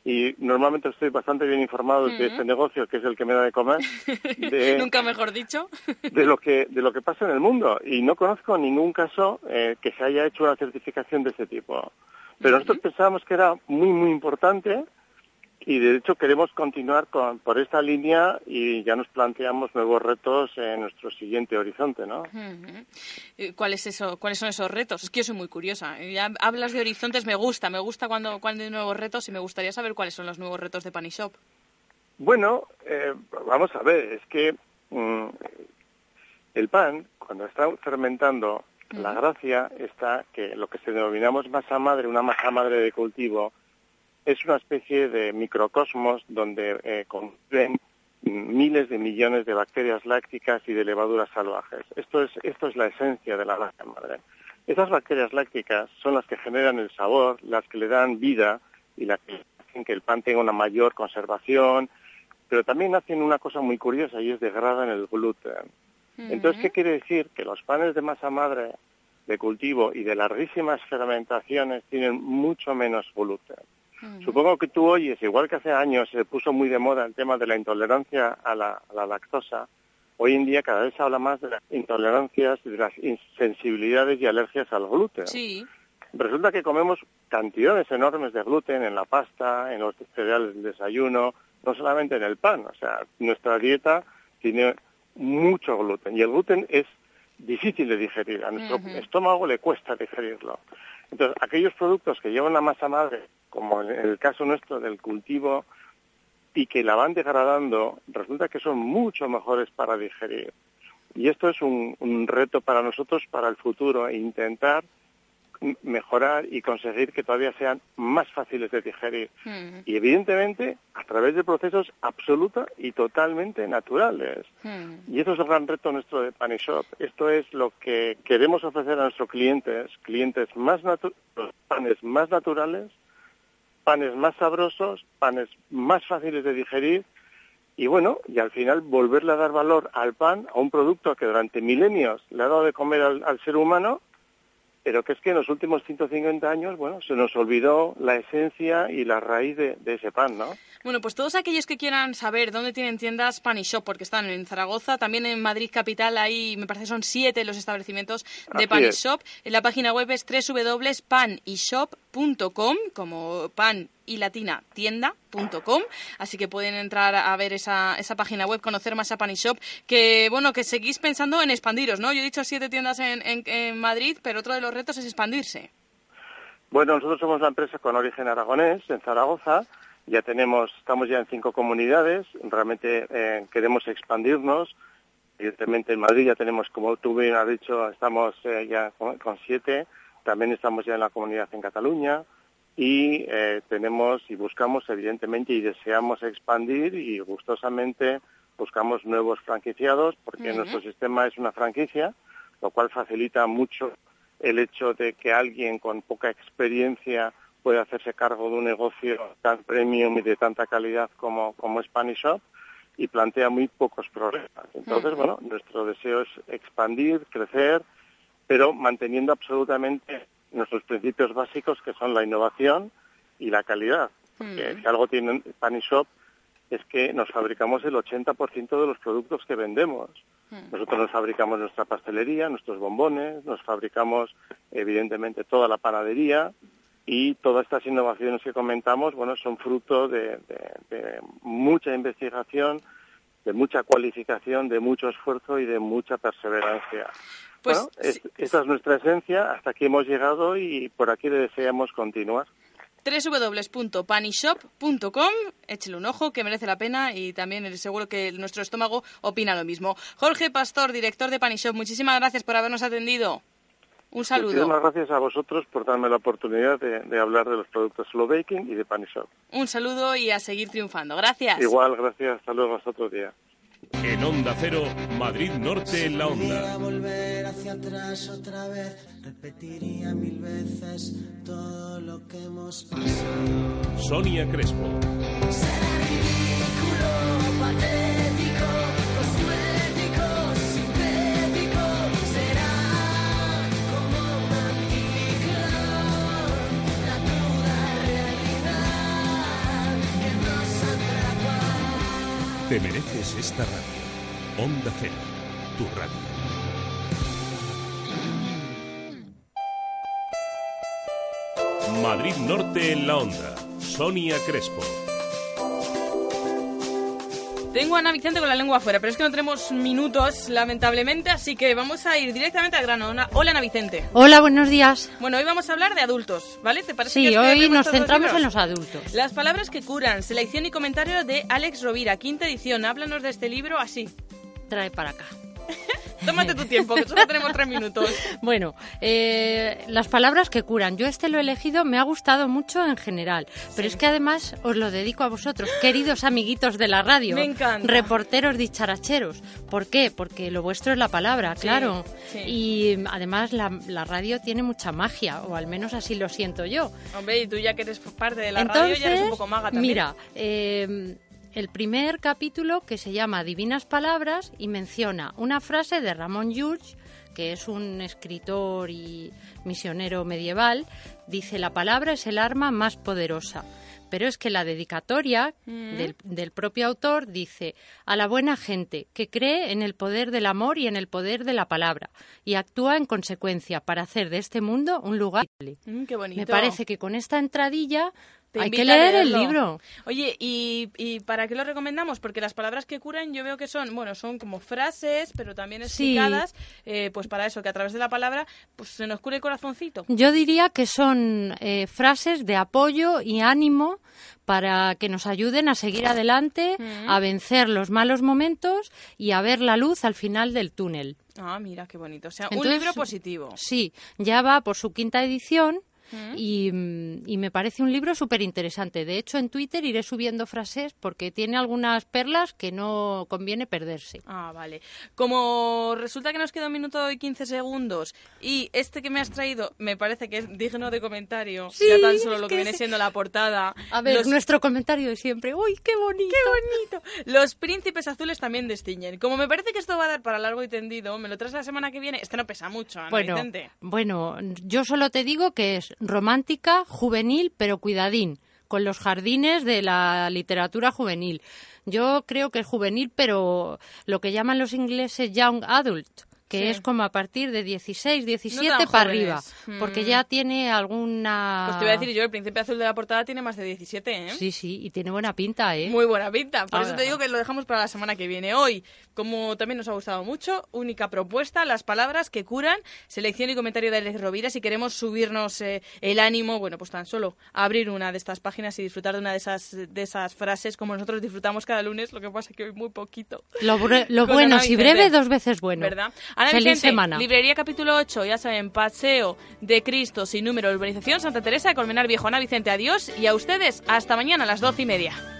y normalmente estoy bastante bien informado de este negocio, que es el que me da de comer, de, Nunca mejor dicho. de lo que de lo que pasa en el mundo y no conozco ningún caso eh, que se haya hecho una certificación de este tipo. Pero nosotros pensábamos que era muy muy importante y de hecho queremos continuar con, por esta línea y ya nos planteamos nuevos retos en nuestro siguiente horizonte, ¿no? Eh, ¿Cuál es eso, ¿Cuáles son esos retos? Es que yo soy muy curiosa. Eh, Ya hablas de horizontes, me gusta. Me gusta cuando, cuando hay nuevos retos y me gustaría saber cuáles son los nuevos retos de Pan y Shop. Bueno, eh, vamos a ver, es que mm, el pan, cuando está fermentando, la gracia está que lo que se denominamos masa madre, una masa madre de cultivo, es una especie de microcosmos donde eh, conviven miles de millones de bacterias lácticas y de levaduras salvajes. Esto es, esto es la esencia de la masa madre. Esas bacterias lácticas son las que generan el sabor, las que le dan vida y las que hacen que el pan tenga una mayor conservación, pero también hacen una cosa muy curiosa y es degradan el gluten. Entonces, ¿qué quiere decir? Que los panes de masa madre de cultivo y de larguísimas fermentaciones tienen mucho menos gluten. Supongo que tú oyes, igual que hace años se puso muy de moda el tema de la intolerancia a la, a la lactosa, hoy en día cada vez se habla más de las intolerancias y de las insensibilidades y alergias al gluten. Sí. Resulta que comemos cantidades enormes de gluten en la pasta, en los cereales del desayuno, no solamente en el pan. O sea, nuestra dieta tiene mucho gluten y el gluten es difícil de digerir. A nuestro estómago le cuesta digerirlo. Entonces, aquellos productos que llevan una masa madre, como en el caso nuestro del cultivo, y que la van degradando, resulta que son mucho mejores para digerir. Y esto es un, reto para nosotros para el futuro, intentar mejorar y conseguir que todavía sean más fáciles de digerir. Y evidentemente a través de procesos absoluta y totalmente naturales. Y eso es el gran reto nuestro de Pan y Shop. Esto es lo que queremos ofrecer a nuestros clientes, clientes más los panes más naturales, panes más sabrosos, panes más fáciles de digerir y bueno, y al final volverle a dar valor al pan, a un producto que durante milenios le ha dado de comer al, al ser humano, pero que es que en los últimos 150 años, bueno, se nos olvidó la esencia y la raíz de, de ese pan, ¿no? Bueno, pues todos aquellos que quieran saber dónde tienen tiendas Pan y Shop, porque están en Zaragoza, también en Madrid Capital, ahí me parece son siete los establecimientos de Así Pan y. Shop. En la página web es www.panishop.com www.panishop.com, como pan y latina tienda.com, así que pueden entrar a ver esa, esa página web, conocer más a Panishop, que bueno, que seguís pensando en expandiros, ¿no? Yo he dicho siete tiendas en, en, en Madrid, pero otro de los retos es expandirse. Bueno, nosotros somos una empresa con origen aragonés, en Zaragoza. Ya tenemos, estamos ya en cinco comunidades. Realmente eh, queremos expandirnos. Evidentemente en Madrid ya tenemos, como tú bien has dicho, estamos eh, ya con, con, siete. También estamos ya en la comunidad en Cataluña. Y eh, tenemos y buscamos, evidentemente, y deseamos expandir y gustosamente buscamos nuevos franquiciados porque uh -huh. nuestro sistema es una franquicia, lo cual facilita mucho el hecho de que alguien con poca experiencia pueda hacerse cargo de un negocio tan premium y de tanta calidad como, como Spanish Shop y plantea muy pocos problemas. Entonces, uh -huh. bueno, nuestro deseo es expandir, crecer, pero manteniendo absolutamente nuestros principios básicos que son la innovación y la calidad. Porque -huh. si algo tiene Spanish Shop es que nos fabricamos el 80% de los productos que vendemos. Nosotros nos fabricamos nuestra pastelería, nuestros bombones, nos fabricamos evidentemente toda la panadería y todas estas innovaciones que comentamos, bueno, son fruto de, de, de mucha investigación, de mucha cualificación, de mucho esfuerzo y de mucha perseverancia. Pues, bueno, es, esta es nuestra esencia, hasta aquí hemos llegado y por aquí deseamos continuar www.panishop.com. Échele un ojo, que merece la pena y también seguro que nuestro estómago opina lo mismo. Jorge Pastor, director de Panishop, muchísimas gracias por habernos atendido. Un saludo. Muchísimas gracias a vosotros por darme la oportunidad de, de hablar de los productos Slow Baking y de Panishop. Un saludo y a seguir triunfando. Gracias. Igual, gracias. Hasta luego, hasta otro día. En Onda Cero, Madrid Norte en la Onda. volver hacia atrás otra vez, repetiría mil veces todo lo que hemos pasado. Sonia Crespo. Será ridículo, patético, Te mereces esta radio. Onda Cero, tu radio. Madrid Norte en la Onda. Sonia Crespo. Tengo a Ana Vicente con la lengua afuera, pero es que no tenemos minutos, lamentablemente, así que vamos a ir directamente al grano. Hola, Ana Vicente. Hola, buenos días. Bueno, hoy vamos a hablar de adultos, ¿vale? ¿Te parece sí, que hoy que nos centramos en los adultos. Las palabras que curan, selección y comentario de Alex Rovira, quinta edición. Háblanos de este libro así. Trae para acá. Tómate tu tiempo, que solo tenemos tres minutos. Bueno, eh, las palabras que curan. Yo este lo he elegido, me ha gustado mucho en general, pero sí. es que además os lo dedico a vosotros, queridos amiguitos de la radio. Me encanta. Reporteros dicharacheros. ¿Por qué? Porque lo vuestro es la palabra, sí, claro. Sí. Y además la, la, radio tiene mucha magia, o al menos así lo siento yo. Hombre, y tú ya que eres parte de la Entonces, radio ya eres un poco maga también. Mira, eh, el primer capítulo que se llama Divinas Palabras y menciona una frase de Ramón Llull, que es un escritor y misionero medieval, dice la palabra es el arma más poderosa. Pero es que la dedicatoria mm. del, del, propio autor dice a la buena gente que cree en el poder del amor y en el poder de la palabra y actúa en consecuencia para hacer de este mundo un lugar. Mm, qué bonito. Me parece que con esta entradilla te Hay que leer el libro. Oye, ¿y, ¿y, para qué lo recomendamos? Porque las palabras que curan yo veo que son, bueno, son como frases, pero también explicadas, sí. eh, pues para eso, que a través de la palabra pues se nos cure el corazoncito. Yo diría que son eh, frases de apoyo y ánimo para que nos ayuden a seguir adelante, mm. a vencer los malos momentos y a ver la luz al final del túnel. Ah, mira, qué bonito. O sea, Entonces, un libro positivo. Sí, ya va por su quinta edición y, y, me parece un libro súper interesante. De hecho, en Twitter iré subiendo frases porque tiene algunas perlas que no conviene perderse. Ah, vale. Como resulta que nos queda un minuto y 15 segundos y este que me has traído me parece que es digno de comentario, sí, ya tan solo lo que, que viene siendo la portada. A ver, los... nuestro comentario de siempre. ¡Uy, qué bonito! ¡Qué bonito! Los príncipes azules también destiñen. Como me parece que esto va a dar para largo y tendido, me lo traes la semana que viene. Este no pesa mucho, Ana bueno, Vicente. Bueno, yo solo te digo que es romántica, juvenil, pero cuidadín, con los jardines de la literatura juvenil. Yo creo que es juvenil, pero lo que llaman los ingleses young adult, que Sí. es como a partir de 16, 17 tan para arriba, porque Mm. ya tiene alguna... Pues te voy a decir yo, el príncipe azul de la portada tiene más de 17, ¿eh? Sí, sí, y tiene buena pinta, ¿eh? Muy buena pinta. Por eso te digo que lo dejamos para la semana que viene. Hoy, como también nos ha gustado mucho, única propuesta, las palabras que curan, selección y comentario de Alex Rovira. Si queremos subirnos eh, el ánimo, bueno, pues tan solo abrir una de estas páginas y disfrutar de una de esas, de esas frases como nosotros disfrutamos cada lunes, lo que pasa que hoy muy poquito. Lo, lo bueno, si breve, dos veces bueno. ¿Verdad? Ana Feliz Vicente, semana. Librería capítulo 8, ya saben, Paseo de Cristo sin número, urbanización Santa Teresa de Colmenar Viejo. Ana Vicente, adiós y a ustedes hasta mañana a las doce y media.